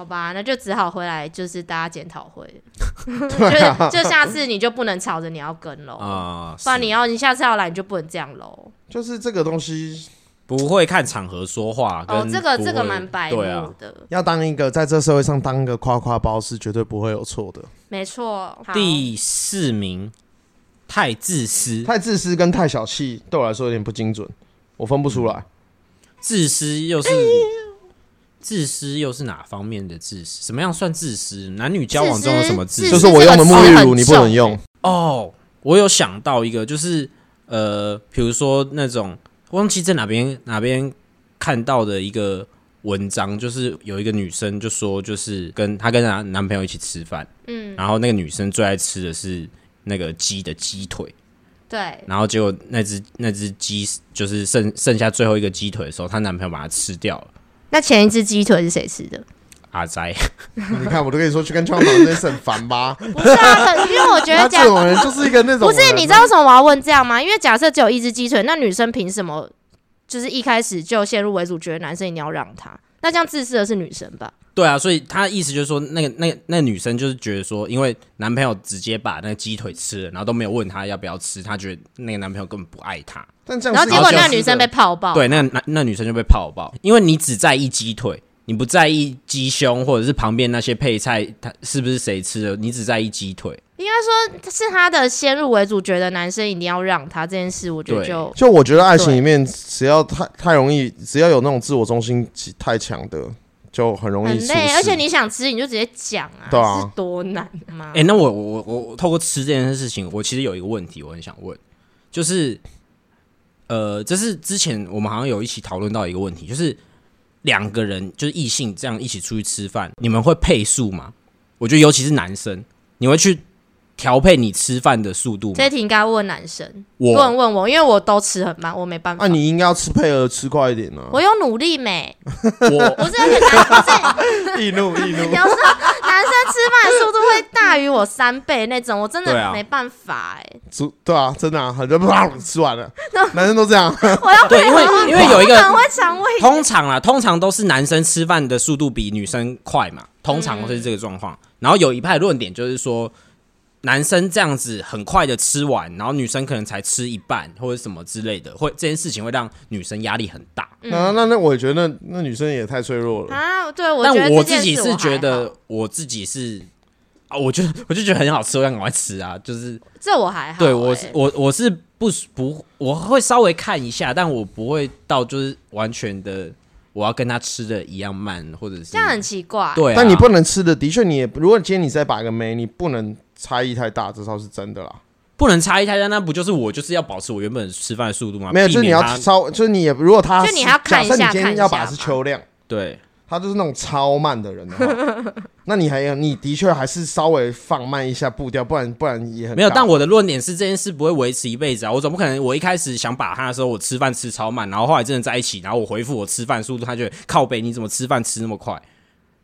好吧，那就只好回来就是大家检讨会，就就下次你就不能吵着你要跟喽，啊，不然你要你下次要来你就不能这样喽。就是这个东西不会看场合说话。哦，这个这个蛮白目的，要当一个在这社会上当一个夸夸包是绝对不会有错的。没错。第四名，太自私，太自私跟太小气对我来说有点不精准，我分不出来。自私又是自私又是哪方面的自私？什么样算自私？男女交往中有什么自自私？就是我用的沐浴乳你不能用，哦，我有想到一个，就是呃，比如说那种忘记在哪边哪边看到的一个文章，就是有一个女生就说，就是跟她跟她男朋友一起吃饭，嗯，然后那个女生最爱吃的是那个鸡的鸡腿，对，然后结果那只那只鸡就是剩剩下最后一个鸡腿的时候，她男朋友把它吃掉了。那前一只鸡腿是谁吃的？阿宅，你看，我都跟你说去跟创房这件事很烦吧？不是啊，可因为我觉得这种人就是一个那种不是，你知道为什么我要问这样吗？因为假设只有一只鸡腿，那女生凭什么就是一开始就先入为主，觉得男生一定要让她？那这样自私的是女生吧？对啊，所以他的意思就是说，那个那个那个女生就是觉得说，因为男朋友直接把那个鸡腿吃了，然后都没有问他要不要吃，他觉得那个男朋友根本不爱她。但这样然后结果那女生被泡爆，对，那那那女生就被泡爆，因为你只在意鸡腿，你不在意鸡胸或者是旁边那些配菜，它是不是谁吃的，你只在意鸡腿。应该说是他的先入为主，觉得男生一定要让他这件事，我觉得就就我觉得爱情里面，只要太太容易，只要有那种自我中心太强的，就很容易很累。而且你想吃，你就直接讲啊，对啊是多难吗？哎、那我我我我透过吃这件事情，我其实有一个问题，我很想问，就是，呃，这是之前我们好像有一起讨论到一个问题，就是两个人就是异性这样一起出去吃饭，你们会配速吗？我觉得尤其是男生，你会去调配你吃饭的速度吗这？题应该问男生，不能我问我，因为我都吃很慢，我没办法。啊，你应该要吃配合吃快一点呢、我有努力没？我 不是，而且男不是易怒易怒有时候男生吃饭的速度会大于我三倍那种，我真的没办法哎、吃对啊，真的啊，很多啪吃完了，男生都这样。我要 对，因为因为有一个很会肠胃，通常啊，通常都是男生吃饭的速度比女生快嘛，通常会是这个状况。然后有一派论点就是说，男生这样子很快的吃完，然后女生可能才吃一半或者什么之类的，会这件事情会让女生压力很大。那那那，我也觉得那那女生也太脆弱了。啊，对我但我自己是觉得好，我自己是啊，我就 我就觉得很好吃，我想赶快吃啊，就是这我还好、对我是欸我我是不不我会稍微看一下，但我不会到就是完全的我要跟他吃的一样慢，或者是这样很奇怪。对啊，但你不能吃的，的确你也，如果今天你再把一个妹，你不能差异太大，这倒是真的啦。不能差异太大，那不就是我就是要保持我原本吃饭的速度吗？没有，就是你要避免它稍，就是你也，如果他就你还要看一下假设你今天要把是秋亮，对他就是那种超慢的人的话，那你还有你的确还是稍微放慢一下步调，不然不然也很没有。但我的论点是这件事不会维持一辈子啊，我总不可能我一开始想把他的时候，我吃饭吃超慢，然后后来真的在一起，然后我回复我吃饭速度，他就靠背你怎么吃饭吃那么快？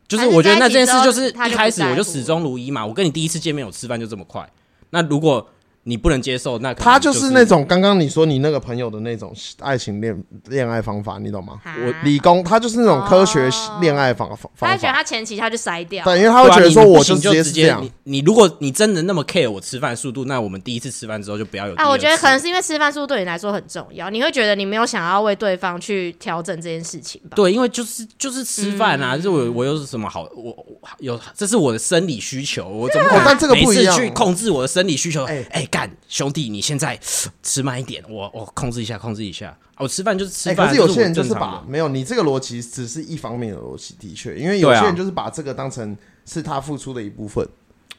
就是我觉得那件事就是一开始我就始终如一嘛，我跟你第一次见面我吃饭就这么快，那如果你不能接受，那他就就是那种刚刚你说你那个朋友的那种爱情恋恋爱方法，你懂吗？我理工他就是那种科学哦恋爱方方方法，他会觉得他前期他就筛掉，对，因为他会对啊觉得说我你不行就直接是这样。你，你如果你真的那么 care 我吃饭速度，那我们第一次吃饭之后就不要有第啊，我觉得可能是因为吃饭速度对你来说很重要，你会觉得你没有想要为对方去调整这件事情吧？对，因为就是就是吃饭嗯。啊，就是我我又是什么好，我我有这是我的生理需求，我怎么可能哦但这个不一样。去控制我的生理需求？哎。哎干兄弟，你现在吃慢一点，我我控制一下，控制一下。啊我吃饭就是吃哎、饭，可是有些人就是把没有你这个逻辑只是一方面的逻辑，的确，因为有些人就是把这个当成是他付出的一部分。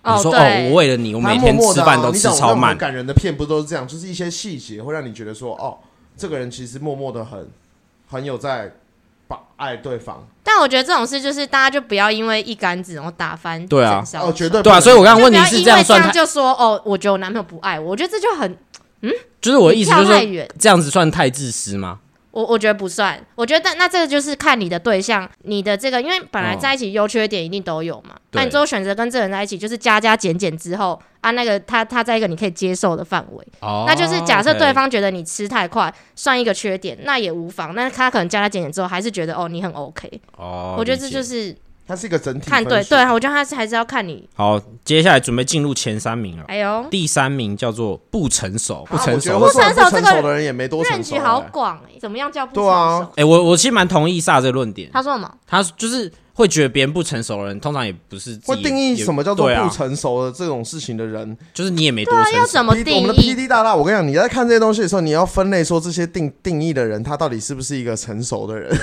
你说哦，对我为了你，我每天吃饭都吃超慢感人的片不都是这样？就是一些细节会让你觉得说，哦，这个人其实默默的很很有在把爱对方。但我觉得这种事就是大家就不要因为一竿子然后打翻对啊哦，绝对对啊，所以我刚刚问你是因为这这样算太，样就说哦，我觉得我男朋友不爱我，我觉得这就很嗯就是我的意思就是。这样子算太自私吗？我我觉得不算，我觉得但那这个就是看你的对象，你的这个，因为本来哦在一起优缺点一定都有嘛。那、对你最后选择跟这个人在一起，就是加加减减之后啊，那个他他在一个你可以接受的范围，哦，那就是假设对方觉得你吃太快，算一个缺点，那也无妨。那他可能加加减减之后，还是觉得哦你很 OK。哦，我觉得这就是它是一个整体看对对，我觉得他是还是要看你。好。接下来准备进入前三名了，哎呦，第三名叫做不成熟，不成熟不成不成熟这个熟的人也没多成熟、好欸。广哎、怎么样叫不成对啊熟？哎、我我其实蛮同意萨这个论点。他说什么？他就是会觉得别人不成熟的人，通常也不是自己会定义也什么叫做不成熟的这种事情的人，就是你也没多对啊，成熟。要怎么 P- 我定们的义？PD 大大，我跟你讲，你在看这些东西的时候，你要分类说这些定定义的人，他到底是不是一个成熟的人？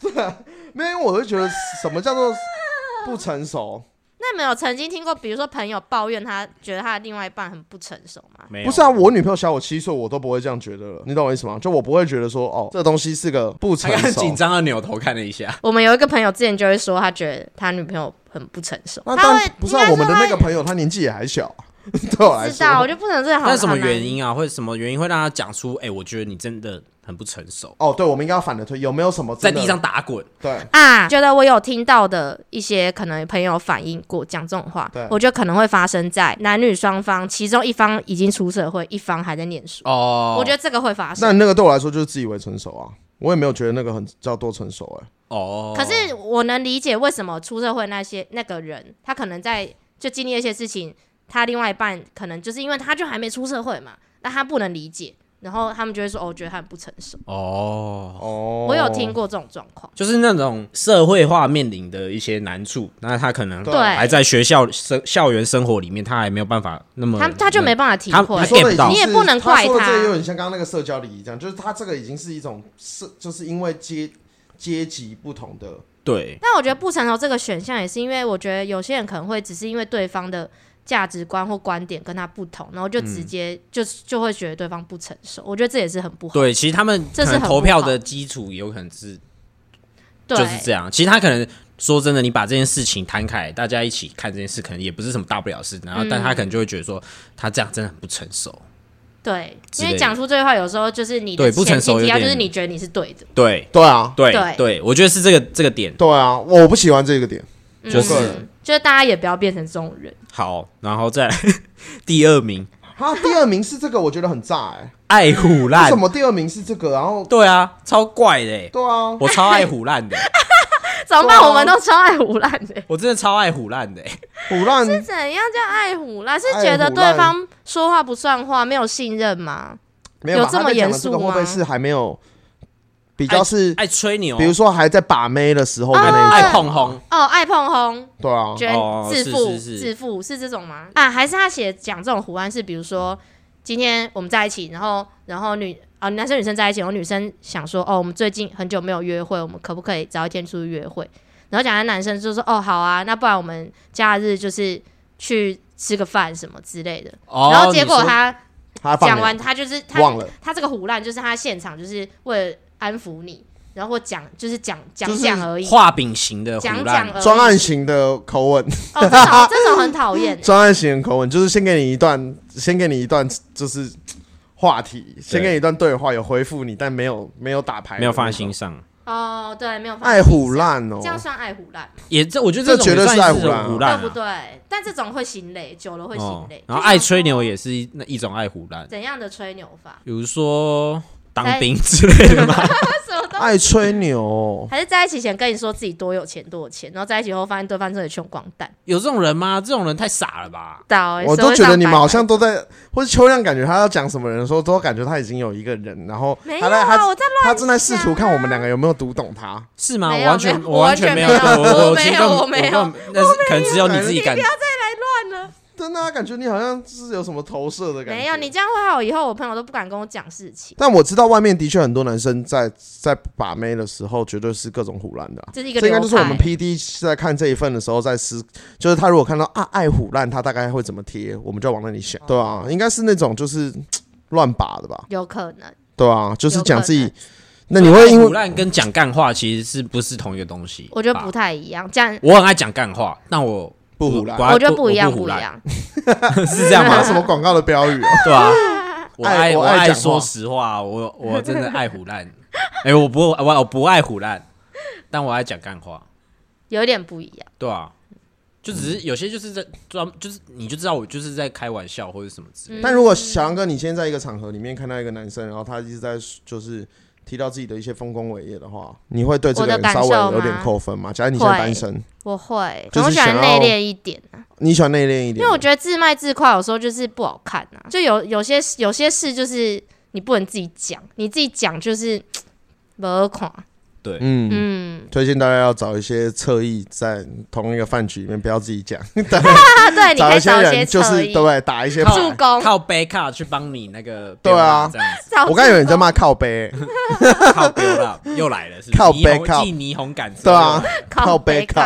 对啊，没有，因为我会觉得什么叫做不成熟？那你们有曾经听过，比如说朋友抱怨他觉得他的另外一半很不成熟吗？没有不是啊，我女朋友小我七岁，我都不会这样觉得了，你懂我意思吗？就我不会觉得说，哦，这个东西是个不成他很熟。紧张的扭头看了一下，我们有一个朋友之前就会说，他觉得他女朋友很不成熟，那他会当然不是啊，应该我们的他那个朋友，他年纪也还小啊，对我来知道，我说。就不能这样。那什么原？因啊？会什么原因会让他讲出？哎，我觉得你真的很不成熟，哦，对，我们应该要反着推，有没有什么真的在地上打滚。对？啊，觉得我有听到的一些可能朋友反映过讲这种话对，我觉得可能会发生在男女双方，其中一方已经出社会，一方还在念书。哦，我觉得这个会发那生。那个对我来说就是自以为成熟啊，我也没有觉得那个很叫多成熟哎、哦，可是我能理解为什么出社会那些那个人，他可能在就经历一些事情，他另外一半可能就是因为他就还没出社会嘛，那他不能理解，然后他们就会说，哦，我觉得他很不成熟。哦，哦，我有听过这种状况。就是那种社会化面临的一些难处，那他可能对。还在学校生校园生活里面，他还没有办法那么他他就没办法体他会他你说 get 不到。已经是你也不能怪他说的这个有点像刚刚那个社交礼仪这样，就是他这个已经是一种社，就是因为阶阶级不同的，对。但我觉得不成熟这个选项也是因为我觉得有些人可能会只是因为对方的价值观或观点跟他不同，然后就直接就就会觉得对方不成熟。我觉得这也是很不好。对，其实他们这是投票的。基础有可能是对，就是这样。其实他可能说真的，你把这件事情摊开，大家一起看这件事，可能也不是什么大不了的事。然后，但他可能就会觉得说，他这样真的很不成熟。对，因为讲出这句话有时候就是你不成前前提要熟有点就是你觉得你是对的，对。对啊，对对。对，我觉得是这个这个点。对啊，我不喜欢这个点，就是嗯就是大家也不要变成这种人。好。然后再来 第二名，他第二名是这个，我觉得很炸哎、爱虎为烂什。么第二名是这个？然后对啊，超怪的欸，对啊，我超爱虎烂的，怎么办？对啊我们都超爱胡烂的。我真的超爱虎烂的欸。虎烂是怎样叫爱胡烂？是爱觉得对方说话不算话，没有信任吗？没有吧有这么他在讲的严肃这个会不会吗是还没有比较是，爱吹牛，比如说还在把妹的时候的啊爱那一种，碰红，哦，爱碰红，对啊，觉得自负、自负是这种吗？啊，还是他写讲这种胡乱是，比如说今天我们在一起，然后然后女啊、男生女生在一起，然后女生想说哦，我们最近很久没有约会，我们可不可以找一天出去约会？然后讲的男生就说哦好啊，那不然我们假日就是去吃个饭什么之类的。哦然后结果他他讲完，他就是他忘了，他这个胡乱就是他现场就是为了安抚你，然后或讲就是讲讲就是讲而已，画饼型的讲讲而已。专案型的口吻，哦，这种这种很讨厌欸。专案型的口吻就是先给你一段，先给你一段就是话题，先给你一段对话，有回复你，但没有没有打牌，没有放在心，上。哦，对，没有放在爱心上，虎烂哦这，样算爱虎烂，也这我觉得种这绝对是也算一爱虎烂对不对？但这种会心累，久了会心哦累。然后爱吹牛也是一那一种爱虎烂，怎样的吹牛法？比如说当兵之类的嘛。什么都爱吹牛，还是在一起前跟你说自己多有钱多有钱，然后在一起后发现对方真的穷光蛋，有这种人吗？这种人太傻了吧？我都觉得你们好像都在，或者秋亮感觉他要讲什么人的时候，都感觉他已经有一个人，然后没有啊，他在他我在他正在试图看我们两个有没有读懂他。是吗？我完全我完全没有，我完全没有我我没有我没有根本那可能只有你自己感觉，不要再来。乱了。真的、啊，感觉你好像是有什么投射的感觉。没有，你这样会害我以后我朋友都不敢跟我讲事情，但我知道外面的确很多男生在在把妹的时候，绝对是各种胡乱的啊、这是一个这应该就是我们。P D 在看这一份的时候在思，就是他如果看到啊爱虎烂，他大概会怎么贴，我们就往那里想，对啊，应该是那种就是嘖乱把的吧，有可能，对啊，就是讲自己，那你会因为虎烂跟讲干话其实是不是同一个东西？我觉得不。太一样。这样我很爱讲干话，但我不胡乱我，觉得不一样，我不不一样。是这样吗？什么广告的标语哦？对啊，我爱爱我我爱说实话，我我真的爱胡烂。哎，我不我我不爱胡烂，但我爱讲干话。有点不一样。对啊，就只是有些就是在专，就是你就知道我就是在开玩笑或者什么之类的。但如果小杨哥你今天在一个场合里面看到一个男生，然后他一直在就是提到自己的一些丰功伟业的话，你会对这个人稍微有点扣分吗？假如你现在单身，我会，就是我喜欢内敛一点啊，你喜欢内敛一点，因为我觉得自卖自夸有时候就是不好看啊。就有有些有些事就是你不能自己讲，你自己讲就是 不好看。对，嗯。嗯，推荐大家要找一些侧翼在同一个饭局里面，不要自己讲，啊，对，你可找一些以找一些人就是侧翼。对不对？打一些助攻。靠背卡去帮你那个对啊。这样子。我刚以为你在骂靠背，靠背了，又来了，是靠背靠。继霓虹感对啊，靠靠背靠。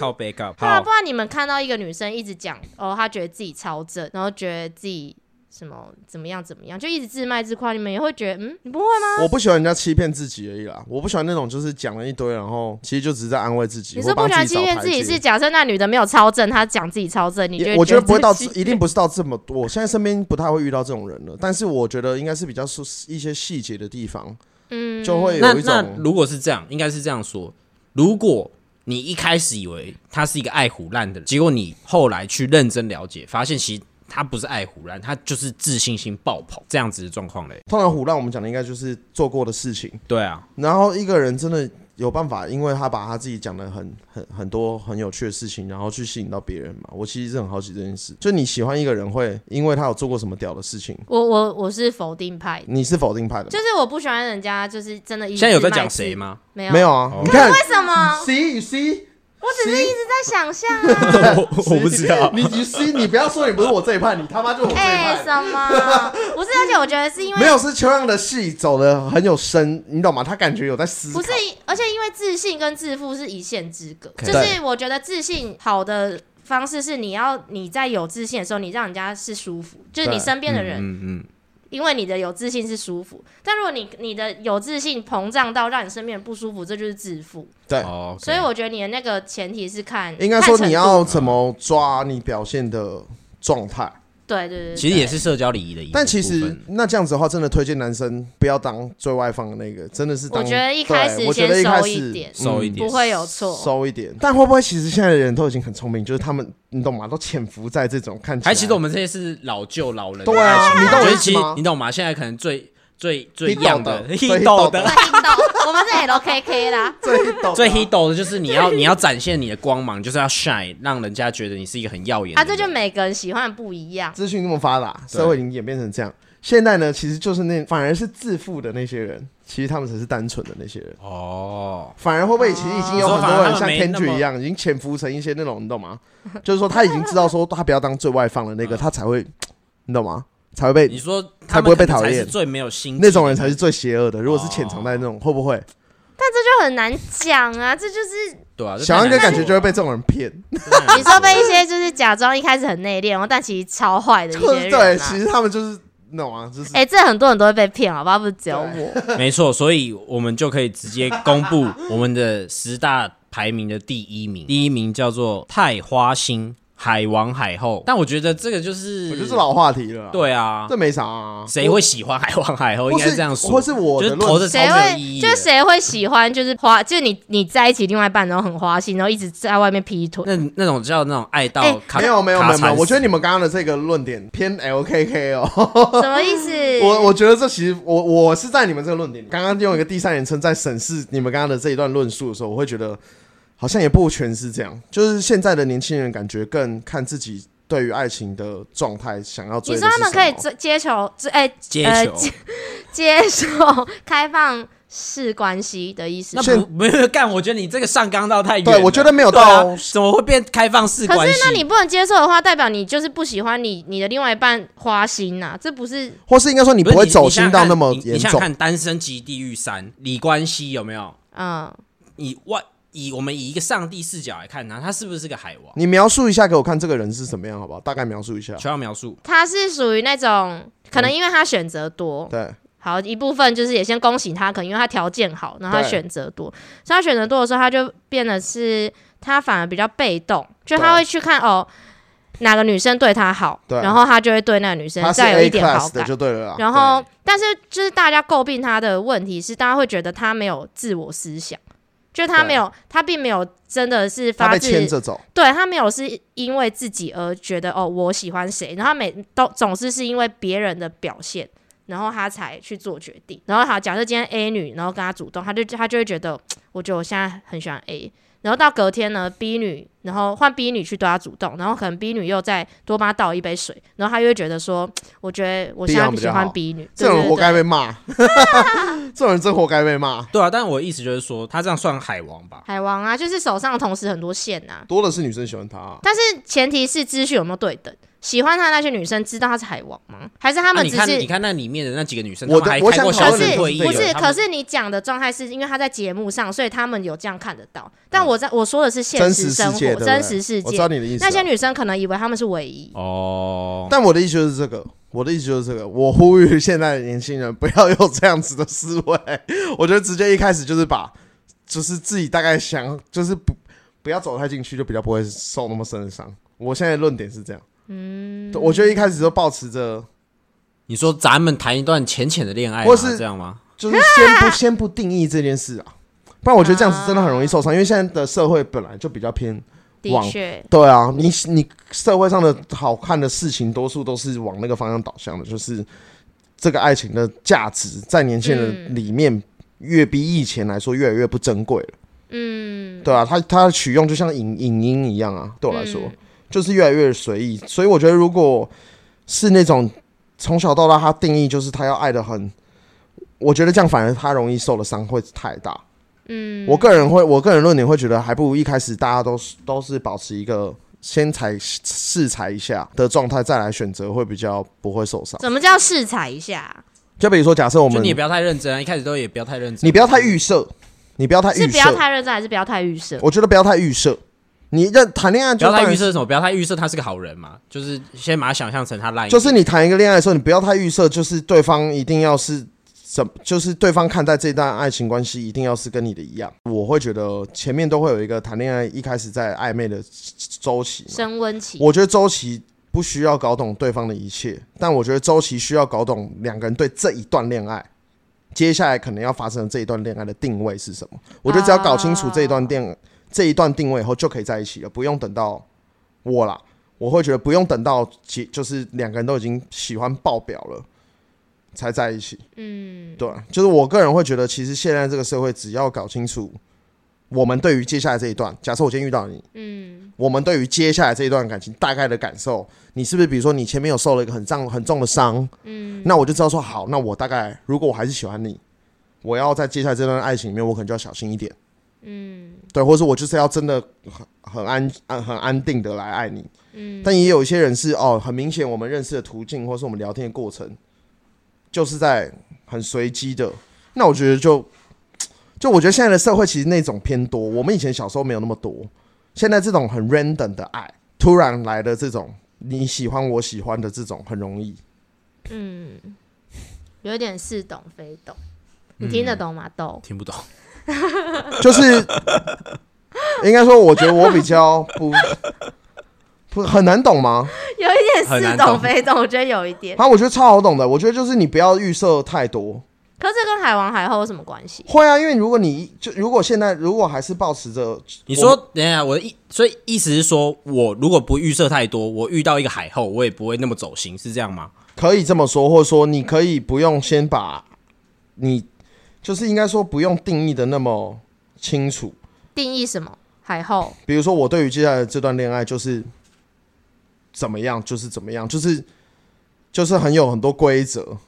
靠。背，靠。对啊，不，然你们看到一个女生一直讲哦，她觉得自己超正，然后觉得自己什么怎么样怎么样，就一直自卖自夸，你们也会觉得嗯，你不会吗？我不喜欢人家欺骗自己而已啦，我不喜欢那种就是讲了一堆，然后其实就只是在安慰自己。你是不喜欢欺骗自己，是假设那女的没有超正，她讲自己超正，你觉得我觉得不会到一定不是到这么多。我现在身边不太会遇到这种人了，但是我觉得应该是比较是一些细节的地方，嗯就会有一种那如果是这样，应该是这样说：如果你一开始以为他是一个爱胡烂的人，结果你后来去认真了解，发现其实他不是爱胡乱，他就是自信心爆棚这样子的状况嘞。通常胡乱我们讲的应该就是做过的事情。对啊，然后一个人真的有办法，因为他把他自己讲的很很很多很有趣的事情，然后去吸引到别人嘛。我其实是很好奇这件事，就你喜欢一个人会因为他有做过什么屌的事情，我我我是否定派，你是否定派的吗？就是我不喜欢人家就是真的一直现在有在讲谁？吗？没有没有啊哦，你看为什么？，see you see，我只是一直在想象啊。我 我不知道。你 you see，你不要说你不是我这一派，你他妈就是我这一哎、派。什么？不是，而且我觉得是因为没有，是秋阳的戏走的很有深，你懂吗？他感觉有在思考。不是，而且因为自信跟自负是一线之隔就是我觉得自信好的方式是你要你在有自信的时候，你让人家是舒服，就是你对身边的人，嗯嗯，因为你的有自信是舒服，但如果你你的有自信膨胀到让你身边人不舒服，这就是自负。对，哦，所以我觉得你的那个前提是看，应该说你看程度要怎么抓你表现的状态。对对对，其实也是社交礼仪的一部分。但其实那这样子的话，真的推荐男生不要当最外放的那个，真的是当。我觉得一开始我觉得一先开始收一点，收一点不会有错。收一点。但会不会其实现在的人都已经很聪明，就是他们你懂吗？都潜伏在这种看起来。还其实我们这些是老旧老人的对啊爱情你懂吗你懂吗？现在可能最最最 Hito 样的 的 hit 最的我们是 LKK 啦，最懂最 hit 的就是你要你要展现你的光芒，就是要 shine，让人家觉得你是一个很耀眼的啊，人。这就每个人喜欢的不一样。资讯那么发达，社会已经演变成这样。现在呢，其实就是那反而是自负的那些人，其实他们才是单纯的那些人。哦，反而会不会其实已经有哦很多人像你说反而他们没那 Kendrick 一样，已经潜伏成一些那种，你懂吗？就是说他已经知道说他不要当最外放的那个，嗯他才会，你懂吗？才会被你说才不会被讨厌最没有心那种人才是最邪恶的。如果是潜藏在那种，会不会？但这就很难讲啊，这就是对啊。小安哥感觉就会被这种人骗，你说被一些就是假装一开始很内敛，然后但其实超坏的一些人、对，啊。其实他们就是那种啊？就是哎、这很多人都会被骗，好不好？不是只有我。没错，所以我们就可以直接公布我们的十大排名的第一名，第一名叫做太花心海王海后，但我觉得这个就是我觉得是老话题了。，对啊，这没啥啊。谁会喜欢海王海后？应或是该这样说，或是我就是的论投的超谁没有意义的，会就是谁会喜欢就是花，就是你你在一起另外一半，然后很花心，然后一直在外面劈腿。那那种叫那种爱到哎卡没有没有没有没有，我觉得得你们刚刚的这个论点偏 LKK 哦。什么意思？我我觉得这其实我我是在你们这个论点，刚刚用一个第三人称在审视你们刚刚的这一段论述的时候，我会觉得好像也不全是这样。就是现在的年轻人感觉更看自己对于爱情的状态，想要追你说他们可以接接球，接哎、接呃球，接受开放式关系的意思那不没有干，我觉得你这个上纲到太远了。对我觉得没有到怎么会变开放式关系可是？那你不能接受的话，代表你就是不喜欢你你的另外一半花心呐、这不是或是应该说你不会走心到那么严重你你想想。看，《单身级地狱三》李冠希有没有？嗯，你外以我们以一个上帝视角来看他，他是不是个海王？你描述一下给我看这个人是什么样，好不好？大概描述一下。需要描述。他是属于那种可能因为他选择多，对，好一部分就是也先恭喜他，可能因为他条件好，然后他选择多，所以他选择多的时候，他就变得是他反而比较被动，就他会去看哦哪个女生对他好，对然后他就会对那个女生再有一点好 class 的感。就对了。然后，但是就是大家诟病他的问题是，大家会觉得他没有自我思想，就他没有，他并没有真的是发自牵着走，对他没有是因为自己而觉得哦，我喜欢谁，然后他每都总是是因为别人的表现，然后他才去做决定。然后好假设今天 A 女，然后跟他主动，他就他就会觉得，我觉得我现在很喜欢 A。然后到隔天呢，B 女，然后换 B 女去对他主动，然后可能 B 女又再多帮他倒一杯水，然后他就会觉得说，我觉得我现在喜欢 B 女，这种人活该被骂。这种人真活该被骂。对啊，但我的意思就是说，他这样算海王吧？海王啊，就是手上同时很多线呐、多的是女生喜欢他啊、但是前提是资讯有没有对等。喜欢他的那些女生知道他是海王吗？还是他们只是？你看那里面的那几个女生，我的我想可是不是？可是你讲的状态是因为他在节目上，所以他们有这样看得到。但我在我说的是现实实生活、真实世界我知道。你的意思啊。那些女生可能以为他们是唯一，哦，但我的意思就是这个，我的意思就是这个。我呼吁现在的年轻人不要有这样子的思维。我觉得直接一开始就是把，就是自己大概想，就是不不要走太进去，就比较不会受那么深的伤。我现在论点是这样。嗯，我觉得一开始就保持着，你说咱们谈一段浅浅的恋爱吗，或是这样吗？就是先不 先不定义这件事啊，不然我觉得这样子真的很容易受伤，因为现在的社会本来就比较偏。往的确，对啊，你你社会上的好看的事情，多数都是往那个方向导向的，就是这个爱情的价值在年轻人里面越比以前来说越来越不珍贵了。嗯，对啊，它它的取用就像影影音一样啊，对我来说、嗯就是越来越随意。所以我觉得，如果是那种从小到大他定义就是他要爱的很，我觉得这样反而他容易受的伤会太大。嗯，我个人会，我个人论点会觉得，还不如一开始大家都是都是保持一个先踩试踩一下的状态，再来选择会比较不会受伤。什么叫试踩一下？就比如说，假设我们你也不要太认真啊，一开始都也不要太认真，你不要太预设，你不要太是不要，太认真，还是不要太预设？我觉得不要太预设。你认谈恋爱不要太然预设什么，不要太预设他是个好人嘛，就是先把他想象成他烂一点，就是你谈一个恋爱的时候，你不要太预设，就是对方一定要是怎，就是对方看待这段爱情关系一定要是跟你的一样。我会觉得前面都会有一个谈恋爱一开始在暧昧的周期嘛，升温期，我觉得周期不需要搞懂对方的一切，但我觉得周期需要搞懂两个人对这一段恋爱，接下来可能要发生的这一段恋爱的定位是什么。我觉得只要搞清楚这一段恋、这一段定位以后，就可以在一起了，不用等到我啦。我会觉得不用等到结，就是两个人都已经喜欢爆表了才在一起。嗯，对，就是我个人会觉得，其实现在这个社会，只要搞清楚我们对于接下来这一段，假设我今天遇到你，嗯，我们对于接下来这一段感情大概的感受，你是不是比如说你前面有受了一个很重很重的伤，嗯，那我就知道说好，那我大概如果我还是喜欢你，我要在接下来这段爱情里面，我可能就要小心一点，嗯，对，或者是我就是要真的很很安安很安定的来爱你，嗯，但也有一些人是哦，很明显我们认识的途径或是我们聊天的过程，就是在很随机的，那我觉得就。就我觉得现在的社会其实那种偏多，我们以前小时候没有那么多，现在这种很 random 的爱，突然来的这种你喜欢我喜欢的这种很容易。嗯有点似懂非懂，你听得懂吗？懂？听不懂。就是应该说，我觉得我比较不不很难懂吗？有一点似懂懂非懂，我觉得有一点。啊，我觉得超好懂的。我觉得就是你不要预设太多。可是这跟海王海后有什么关系？会啊，因为如果你就如果现在如果还是保持着你说，等一下，我的意，所以意思是说，我如果不预设太多，我遇到一个海后，我也不会那么走心，是这样吗？可以这么说，或者说你可以不用先把你就是应该说不用定义的那么清楚。定义什么？海后？比如说，我对于接下来的这段恋爱就是怎么样，就是怎么样，就是就是很有很多规则。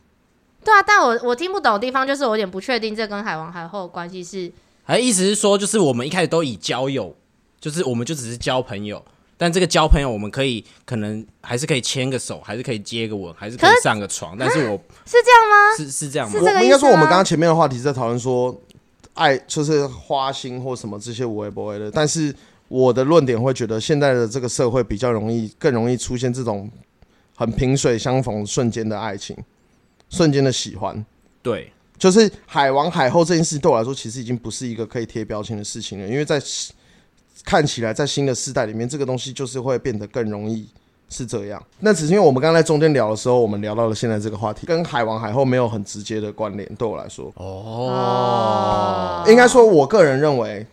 对啊，但我我听不懂的地方就是我有点不确定，这跟海王海后的关系是还意思是说，就是我们一开始都以交友，就是我们就只是交朋友，但这个交朋友，我们可以可能还是可以牵个手，还是可以接个吻，还是可以上个床，但是我是这样吗？是是这样吗我应该说，我们刚刚前面的话题是在讨论说，爱就是花心或什么这些无为不为的，但是我的论点会觉得，现在的这个社会比较容易，更容易出现这种很萍水相逢瞬间的爱情，瞬间的喜欢。对，就是海王海后这件事对我来说，其实已经不是一个可以贴标签的事情了，因为在看起来在新的世代里面，这个东西就是会变得更容易是这样。那只是因为我们刚才在中间聊的时候，我们聊到了现在这个话题，跟海王海后没有很直接的关联。对我来说，哦应该说，我个人认为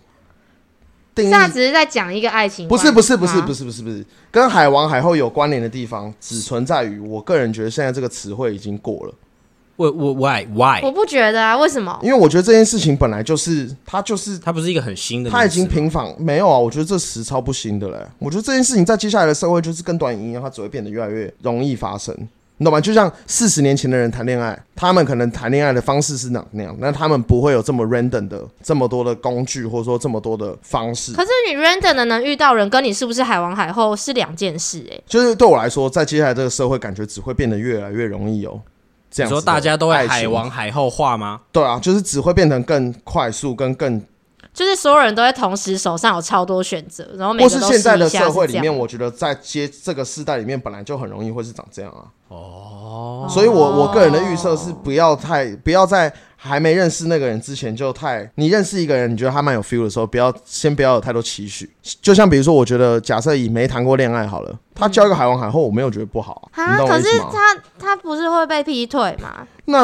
定在只是在讲一个爱情不，是不是不是不是不是不是跟海王海后有关联的地方，只存在于我个人觉得现在这个词汇已经过了。我我 why why？我不觉得啊，为什么？因为我觉得这件事情本来就是它就是它不是一个很新的它已经平反没有啊？我觉得这实超不新的嘞。我觉得这件事情在接下来的社会就是跟短影一样，它只会变得越来越容易发生。你懂吗？就像四十年前的人谈恋爱，他们可能谈恋爱的方式是哪那样，那他们不会有这么 random 的这么多的工具，或者说这么多的方式。可是你 random 的能遇到人，跟你是不是海王海后是两件事哎、就是对我来说，在接下来这个社会，感觉只会变得越来越容易有这样子你说大家都会海王海后化吗？对啊，就是只会变成更快速跟更，就是所有人都在同时手上有超多选择，然后每或个都是现在的社会里面，是这样我觉得在接这个世代里面，本来就很容易会是长这样啊。哦，所以我我个人的预设是不要太不要在还没认识那个人之前就太，你认识一个人，你觉得他蛮有 feel 的时候，不要先不要有太多期许。就像比如说，我觉得假设以没谈过恋爱好了，他交一个海王海后，我没有觉得不好啊，你啊，懂我可是意思吗？他他不是会被劈腿吗？那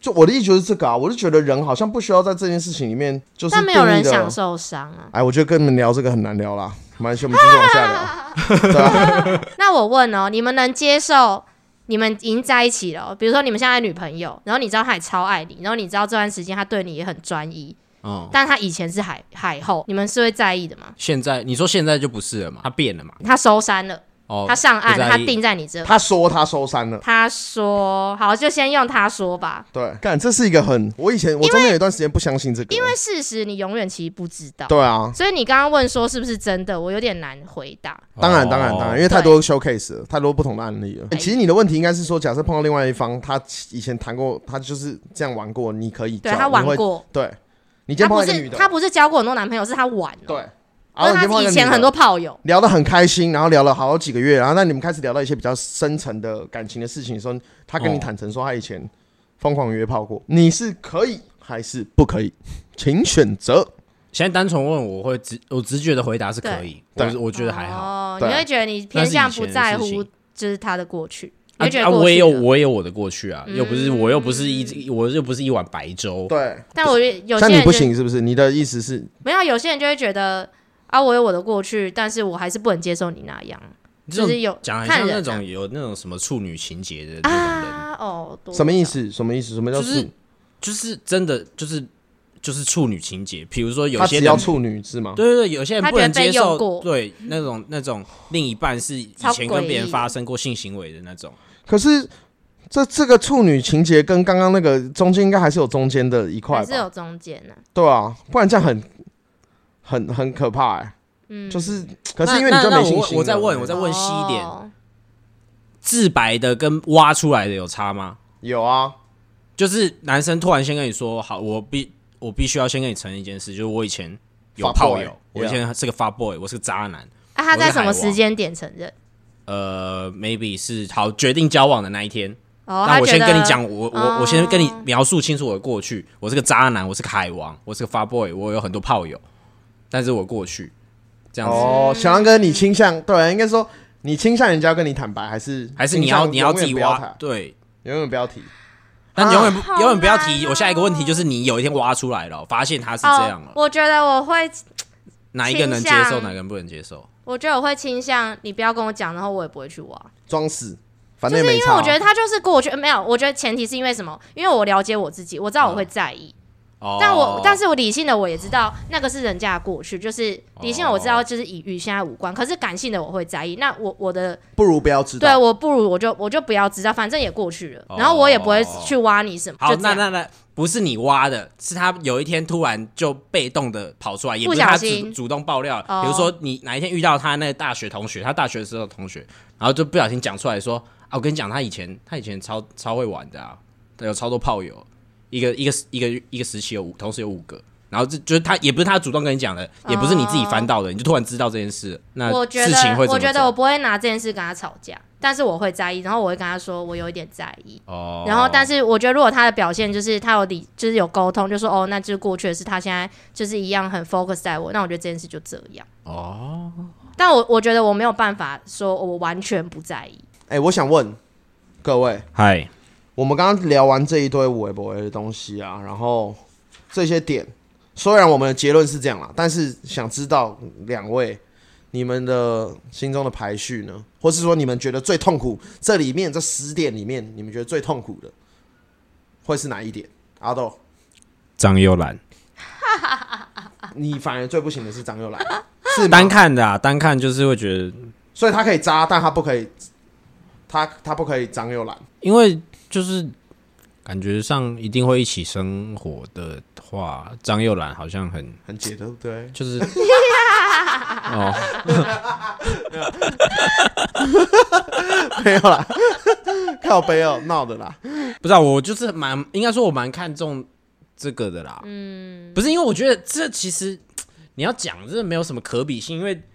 就我的意思就是这个啊，我就觉得人好像不需要在这件事情里面就是但没有人定义的想受伤啊。哎，我觉得跟你们聊这个很难聊啦，没关系，我们继续往下聊。那我问哦，你们能接受你们已经在一起了哦？比如说你们现在女朋友，然后你知道她也超爱你，然后你知道这段时间她对你也很专一，哦，但她以前是海海后，你们是会在意的吗？现在你说现在就不是了嘛？他变了嘛？她收山了，哦，他上岸他定在你这。他说他收山了。他说好，就先用他说吧，对，干，这是一个很，我以前我中间有一段时间不相信这个，因为事实你永远其实不知道。对啊，所以你刚刚问说是不是真的，我有点难回答。当然哦当然当然，因为太多 showcase 了，太多不同的案例了。对其实你的问题应该是说，假设碰到另外一方，他以前谈过，他就是这样玩过，你可以对他玩过，对你今天他不碰到一个女的，是他不是交过很多男朋友，是他玩了。对，然后他到一个女的以前很多炮友，聊得很开心，然后聊了好几个月，然后那你们开始聊到一些比较深层的感情的事情的时候，他跟你哦坦诚说他以前疯狂约炮过，你是可以还是不可以？请选择。现在单纯问我会直我直觉的回答是可以，但是我觉得还好。哦，你会觉得你偏向不在乎就是他的过去，你啊会觉得过啊我也有我也有我的过去啊，嗯又不是我又不是一我又不是一碗白粥。对，但我觉得有些像你人不行是不是？你的意思是没有，有些人就会觉得啊，我有我的过去，但是我还是不能接受你那样，就是有讲很像那种有那种什么处女情节的那种人，啊，哦，什么意？思？什么意思？什么叫就是处？就是真的就是就是处女情节。比如说有些人要处女是吗？对对对，有些人不能接他觉得被用受对那种那种另一半是以前跟别人发生过性行为的那种。可是这这个处女情节跟刚刚那个中间应该还是有中间的一块还是有？中间呢，对啊，不然这样很很很可怕哎、嗯，就是，可是因为你就没信心我再问我再问细一点哦自白的跟挖出来的有差吗？有啊，就是男生突然先跟你说，好，我必我必须要先跟你承认一件事，就是我以前有炮 boy，友，我以前是个 fuck boy，我是个渣男。啊，他在什么时间点承认？呃，maybe 是好决定交往的那一天，哦，那我先跟你讲，我我哦我先跟你描述清楚我的过去，我是个渣男，我是个海王，我是个 fuck boy，我有很多炮友，但是我过去这样子，哦，小杨哥，你倾向对，应该说你倾向人家跟你坦白，还是还是你要你要自己挖对。永远不要提。但永远不、好永远不要提。哦我下一个问题就是，你有一天挖出来了，发现他是这样了，哦，我觉得我会，哪一个能接受，哪个人不能接受？我觉得我会倾向你不要跟我讲，然后我也不会去挖。装死，反正。是因为我觉得他就是过去，没有，我觉得前提是因为什么？因为我了解我自己，我知道我会在意，哦，但我但是我理性的我也知道那个是人家的过去，就是理性的我知道就是与与现在无关，可是感性的我会在意。那我我的不如不要知道。对我不如我就我就不要知道，反正也过去了，哦然后我也不会去挖你什么。好，那那那不是你挖的，是他有一天突然就被动的跑出来，也不是他小心主主动爆料。哦比如说你哪一天遇到他那个大学同学，他大学的时候的同学，然后就不小心讲出来说啊，我跟你讲，他以前他以前超超会玩的啊，他有超多炮友，一个一个一个一个时期有五，同时有五个。然后这就是他，也不是他主动跟你讲的，也不是你自己翻到的，你就突然知道这件事，那我觉事情会怎么得我觉得我不会拿这件事跟他吵架，但是我会在意，然后我会跟他说我有一点在意。哦，然后，但是我觉得，如果他的表现就是他有理，就是有沟通，就说哦，那就是过去的事，他现在就是一样很 focus 在我，那我觉得这件事就这样。哦，但我我觉得我没有办法说我完全不在意。哎，我想问各位，嗨，我们刚刚聊完这一堆微博的东西啊，然后这些点，虽然我们的结论是这样啦，但是想知道两位你们的心中的排序呢，或是说你们觉得最痛苦这里面这十点里面，你们觉得最痛苦的会是哪一点？阿豆，张悠兰你反而最不行的是张佑兰，是吗单看的啊，单看就是会觉得所以他可以渣，但他不可以他他不可以张又兰。因为就是感觉上一定会一起生活的话，张又懒好像很很解对不对？就是 哦，没有啦，靠背哦，闹的啦。不知道我就是蛮应该说我蛮看重这个的啦，嗯，不是因为我觉得这其实你要讲真的没有什么可比性，因为就是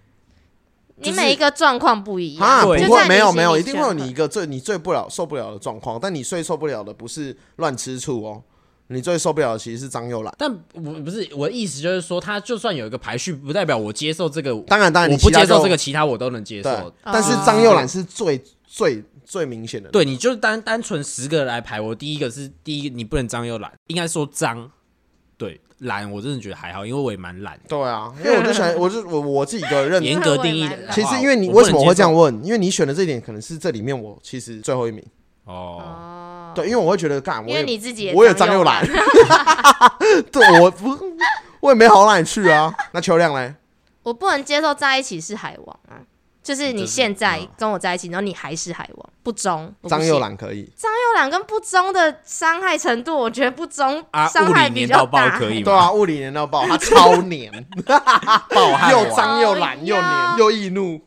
你每一个状况不一样啊，不对会，没有没有，一定会有你一个最你最不了受不了的状况，但你最受不了的不是乱吃醋哦，你最受不了的其实是张又兰。但我不是我的意思就是说，他就算有一个排序，不代表我接受这个，当然当然，我不接受这个，其他我都能接受。，但是张又兰是最最最明显的。对，你就单单纯十个来排，我第一个是第一个，你不能张又兰，应该说脏，对懒我真的觉得还好，因为我也蛮懒的。对啊，因为我就想，我就我我自己的认严格定义其实因为你为什么会这样？问？因为你选的这一点可能是这里面我其实最后一名。哦，哦，对，因为我会觉得干，我因为也你自己也我也脏又懒，对，我不我也没好到哪里去啊。那秋亮嘞？我不能接受在一起是海王啊，就是你就是现在嗯跟我在一起，然后你还是海王，不忠，我不脏又行。懒可以，张又懒跟不忠的伤害程度，我觉得不忠啊，伤物害比较理粘到爆大。可以吗？对啊，物理黏到爆，他超黏，爆汗又王脏又懒又黏又易怒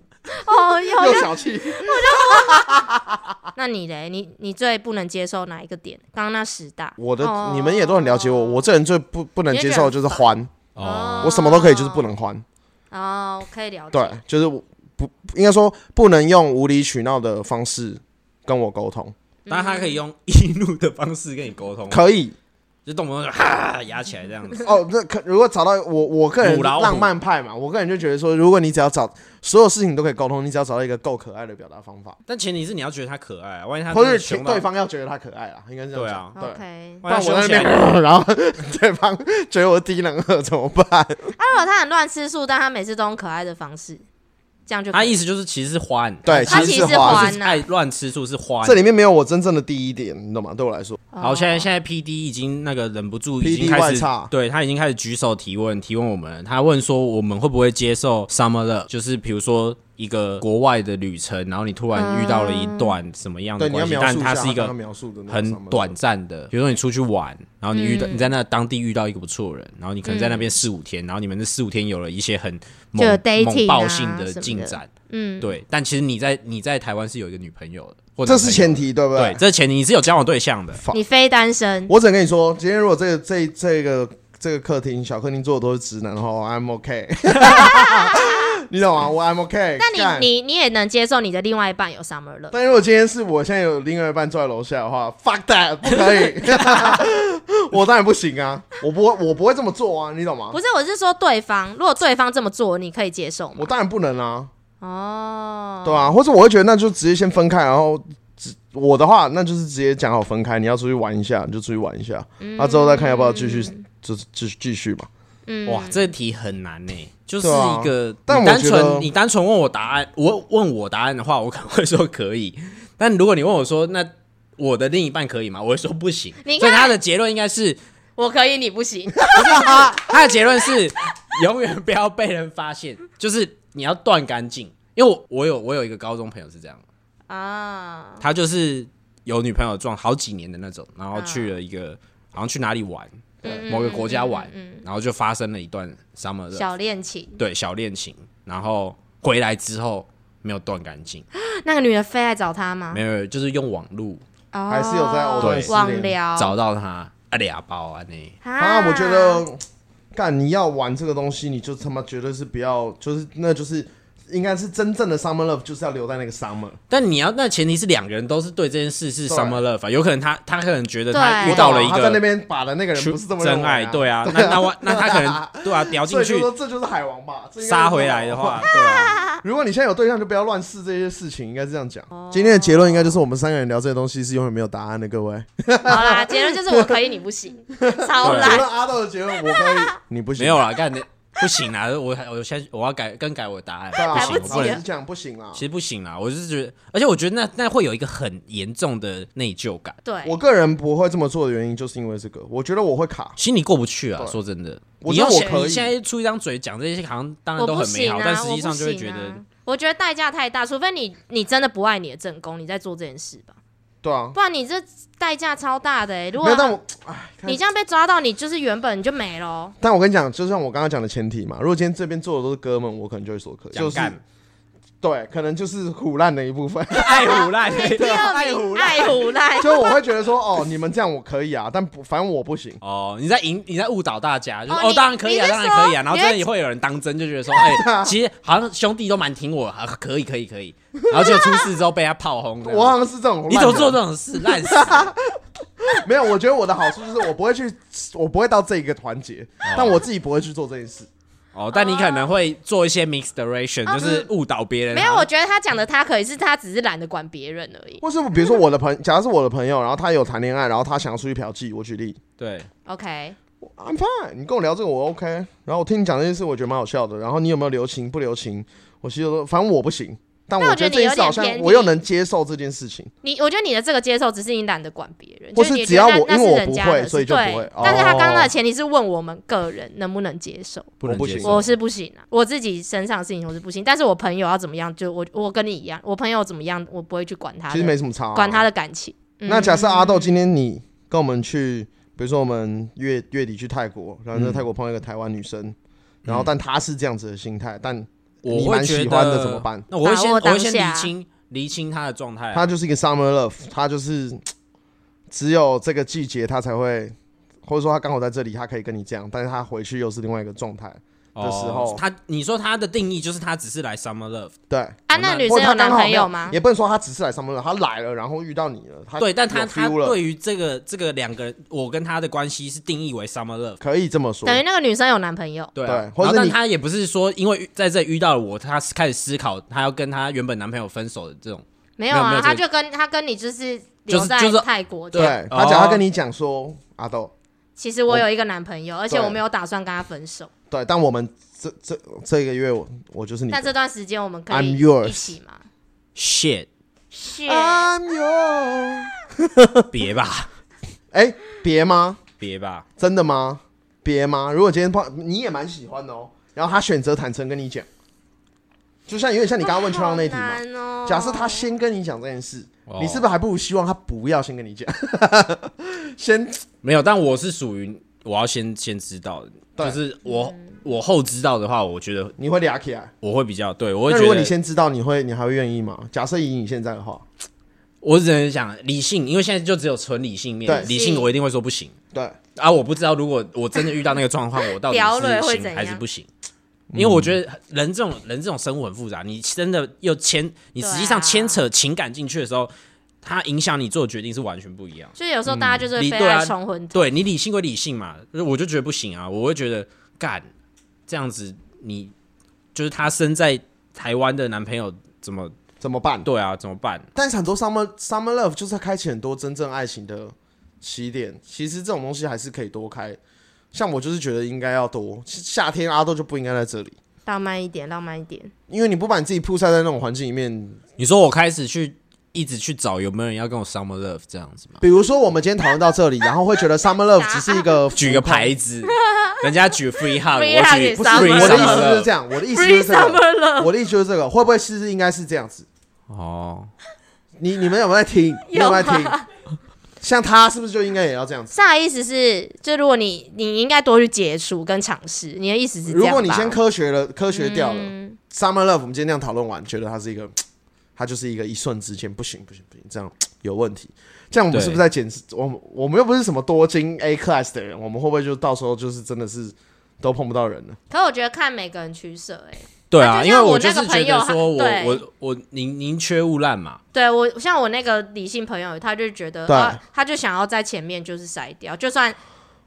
哦。又小气。那你嘞？你你最不能接受哪一个点？刚刚那十大，我的哦你们也都很了解我，我这人最不不能接受的就是欢，哦，我什么都可以，就是不能欢。哦，可以了解。对，就是我不应该说不能用无理取闹的方式跟我沟通，但他可以用易怒的方式跟你沟通，可以就动不动就哈压起来这样子。哦。这可如果找到我，我个人母老虎浪漫派嘛，我个人就觉得说，如果你只要找所有事情都可以沟通，你只要找到一个够可爱的表达方法，但前提是你要觉得他可爱啊，万一他或者真的凶到对方要觉得他可爱啊，应该是这对样讲。啊，对。OK，万一他但我在那凶起来，边，然后对方觉得我低能儿怎么办？啊，如果他很乱吃素，但他每次都用可爱的方式，这样就他意思就是其实是欢，对他其实是其实是欢欢呐、爱乱吃醋是欢这。里面没有我真正的第一点，你懂吗？对我来说，好，哦现在现在 P D 已经那个忍不住 PD 已经开始差，对他已经开始举手提问，提问我们，他问说我们会不会接受 summer love，就是比如说一个国外的旅程，然后你突然遇到了一段什么样的，你要关系，描述下但它是一个很短暂的，比如说你出去玩，然后你遇到、嗯。你在那当地遇到一个不错的人，然后你可能在那边四五天，然后你们这四五天有了一些很猛猛啊爆性的进展，嗯，对，但其实你在你在台湾是有一个女朋友的，这是前提，对不对，这是前提你是有交往对象的，你非单身，我只能跟你说，今天如果这个这这个这个客厅小客厅坐的都是直男的话，I'm OK，你懂吗？我 I'm OK 那。你你你也能接受你的另外一半有 summer love？但如果今天是我现在有另外一半坐在楼下的话，fuck that，不可以，我当然不行啊，我不会，我不会这么做啊，你懂吗不？是，我是说对方，如果对方这么做，你可以接受吗？我当然不能啊，哦，对啊，或者我会觉得那就直接先分开，然后只我的话那就是直接讲好分开，你要出去玩一下你就出去玩一下，那、之后再看要不要继续，就是继续继续嘛。嗯哇，这题很难呢，就是一个，但你单我觉得纯你单纯问我答案，我问我答案的话，我可能会说可以，但如果你问我说那我的另一半可以吗？我会说不行。所以他的结论应该是，我可以，你不行。他的结论是永远不要被人发现，就是你要断干净。因为我我有我有一个高中朋友是这样，啊，他就是有女朋友撞好几年的那种，然后去了一个、好像去哪里玩，嗯某个国家玩，嗯然后就发生了一段 summer 的小恋情，对小恋情，然后回来之后没有断干净，那个女的非来找他吗？没有就是用网路。哦，还是有在藕断对丝连网聊。找到他啊俩包啊你，啊，我觉得干你要玩这个东西，你就他妈绝对是不要，就是那就是应该是真正的 summer love，就是要留在那个 summer。但你要那前提是两个人都是对这件事是 summer love，、啊、有可能他他可能觉得他遇到了一个他在那边把的那个人不是这么真爱，对啊，那那我那他可能 对啊掉进去所以说这就是海王吧，杀回来的话，对啊，如果你现在有对象，就不要乱试这些事情，应该是这样讲。哦今天的结论应该就是我们三个人聊这些东西是永远没有答案的，各位。好啦，结论就是我可以，你不行，超对烂。结论阿豆的结论，我可以，你不行。没有啦，干的不行啊，我我先我要改更改我的答案，不行，来不能。讲不行啦其。实不行啦，我就是觉得，而且我觉得那那会有一个很严重的内疚感，对，我个人不会这么做的原因，就是因为这个，我觉得我会卡。心里过不去啊。说真的，我你用现觉得我可以现在出一张嘴讲这些，好像当然都很美好，啊，但实际上就会觉得我啊我觉得代价太大，除非你你真的不爱你的正宫，你在做这件事吧，对啊，不然你这代价超大的哎、如没有，但果我哎，你这样被抓到，你就是原本你就没了。哦。但我跟你讲，就像我刚刚讲的前提嘛，如果今天这边坐的都是哥们，我可能就会说可以，就是干对，可能就是虎烂的一部分。爱虎烂，第二名爱虎烂，就我会觉得说，哦，你们这样我可以啊，但不，反正我不行。哦，你在引你在误导大家，就是哦，哦当然可以啊，当然可以啊，然后真的也会有人当真，就觉得说，哎，其实好像兄弟都蛮挺我，啊可以可以可以，然后就出事之后被他炮轰，我好像是这种，你怎么做这？种事，烂死！没有，我觉得我的好处就是我不会去，我不会到这一个团结，但我自己不会去做这件事。哦，但你可能会做一些 misdirection，就是误导别人。没有，我觉得他讲的他可以是他只是懒得管别人而已。或是比如说我的朋，假如是我的朋友，然后他有谈恋爱，然后他想要出去嫖妓，我举例对，OK，，I'm fine，你跟我聊这个我 OK，然后我听你讲这件事，我觉得蛮好笑的。然后你有没有留情不留情？我其实都反正我不行，但但我觉得你有点这件事好像偏我又能接受这件事情。你我觉得你的这个接受只是你懒得管别人，或就是你只要那那是我因为我不人家的事会所以就不对会但是他刚刚哦的前提是问我们个人能不能接受，我不能接受我是不行啊，我自己身上的事情我是不行，但是我朋友要怎么样，就我我跟你一样，我朋友怎么样，我不会去管他，其实没什么差、啊。管他的感情。嗯那假设阿豆今天你跟我们去，比如说我们月月底去泰国，然后在嗯泰国碰到一个台湾女生，然后但她是这样子的心态，但我你会觉得蛮喜欢的怎么办？那我会先我会先当下厘清厘清他的状态啊。她就是一个 summer love，他就是只有这个季节他才会，或者说他刚好在这里，他可以跟你这样，但是他回去又是另外一个状态。的时候哦他你说他的定义就是他只是来 summer love，对，啊，那那女生有男朋友吗？也不能说他只是来 summer love，他来了，然后遇到你了，她对，但他他对于这个这个两个人，我跟他的关系是定义为 summer love。可以这么说。等于那个女生有男朋友，对啊，或者是你然后但他也不是说因为在这里遇到了我，他开始思考他要跟他原本男朋友分手的这种。没有啊，他就跟他跟你就是留在就是就是泰国对这样。她假哦如跟你讲说，阿豆，其实我有一个男朋友，而且我没有打算跟他分手，对，但我们这这这个月我我就是你的这段时间我们可 I'm 以 yours 一起嘛？shit，是 I'm your，别吧，哎，别吗？别吧，真的吗？别吗？如果今天碰你也蛮喜欢的哦，然后他选择坦诚跟你讲，就像有点像你刚刚问秋浪那题嘛。难哦假设他先跟你讲这件事，哦你是不是还不如希望他不要先跟你讲？先没有？但我是属于我要先先知道的，对就是我我后知道的话，我觉得你会俩起来。我会比较对，我会那如果你先知道，你会你还会愿意吗？假设以你现在的话，我只能讲理性，因为现在就只有纯理性面，对理性我一定会说不行。对，啊，我不知道如果我真的遇到那个状况，我到底 聊了是行会怎样还是不行？因为我觉得人这种人这种生活很复杂，你真的又牵你实际上对啊牵扯情感进去的时候，它影响你做的决定是完全不一样。所以有时候大家就是对啊在冲昏头。对你理性归理性嘛，我就觉得不行啊，我会觉得干这样子，你就是她生在台湾的男朋友怎么怎么办？对啊？怎么办？但是很多 summer summer love 就是开启很多真正爱情的起点。其实这种东西还是可以多开。像我就是觉得应该要多，夏天阿豆就不应该在这里，浪漫一点，浪漫一点。因为你不把你自己曝晒在那种环境里面。你说我开始去一直去找有没有人要跟我 summer love 这样子吗？比如说我们今天讨论到这里，然后会觉得 summer love 只是一个 举个牌子，人家举 free hug，Free 我 hug 举也不是 summer 我的意 summer 思就是 love 这样，我的意思就 Free 是这个 love，我的意思就是这个，会不会是应该是这样子？哦，你你们有没有在听？你有没有在听？像他是不是就应该也要这样子？上的意思是，就如果你你应该多去接触跟尝试，你的意思是这样吧如果你先科学了，科学掉了、嗯 summer love，我们今天这样讨论完，觉得它是一个，它就是一个一瞬之间，不行不行不行，这样 有问题。这样我们是不是在检视？我们我们又不是什么多金 A class 的人，我们会不会就到时候就是真的是都碰不到人呢？可我觉得看每个人取舍，哎，对啊，因为我那就是觉个朋友得说我对我我宁宁缺毋滥嘛，对我像我那个理性朋友，他就觉得，他就想要在前面就是筛掉，就算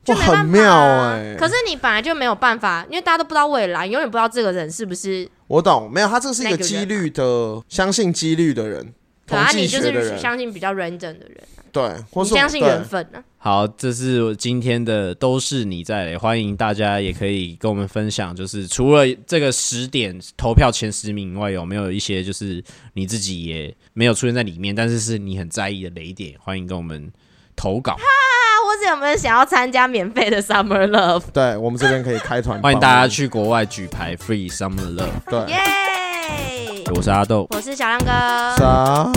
就哇没办法很妙哎欸。可是你本来就没有办法，因为大家都不知道未来，你永远不知道这个人是不是，我懂，没有，他这是一个几率的，相信几率的人，对啊，统计你就是学的人，相信比较 random 的人，对，或是你相信缘分啊。好，这是我今天的都是你在，欢迎大家也可以跟我们分享，就是除了这个十点投票前十名以外，有没有一些就是你自己也没有出现在里面，但是是你很在意的雷点，欢迎跟我们投稿，或是有没有想要参加免费的 Summer Love？对我们这边可以开团，欢迎大家，去国外举牌 Free Summer Love。对，耶！耶！我是阿豆，我是小亮哥，啥？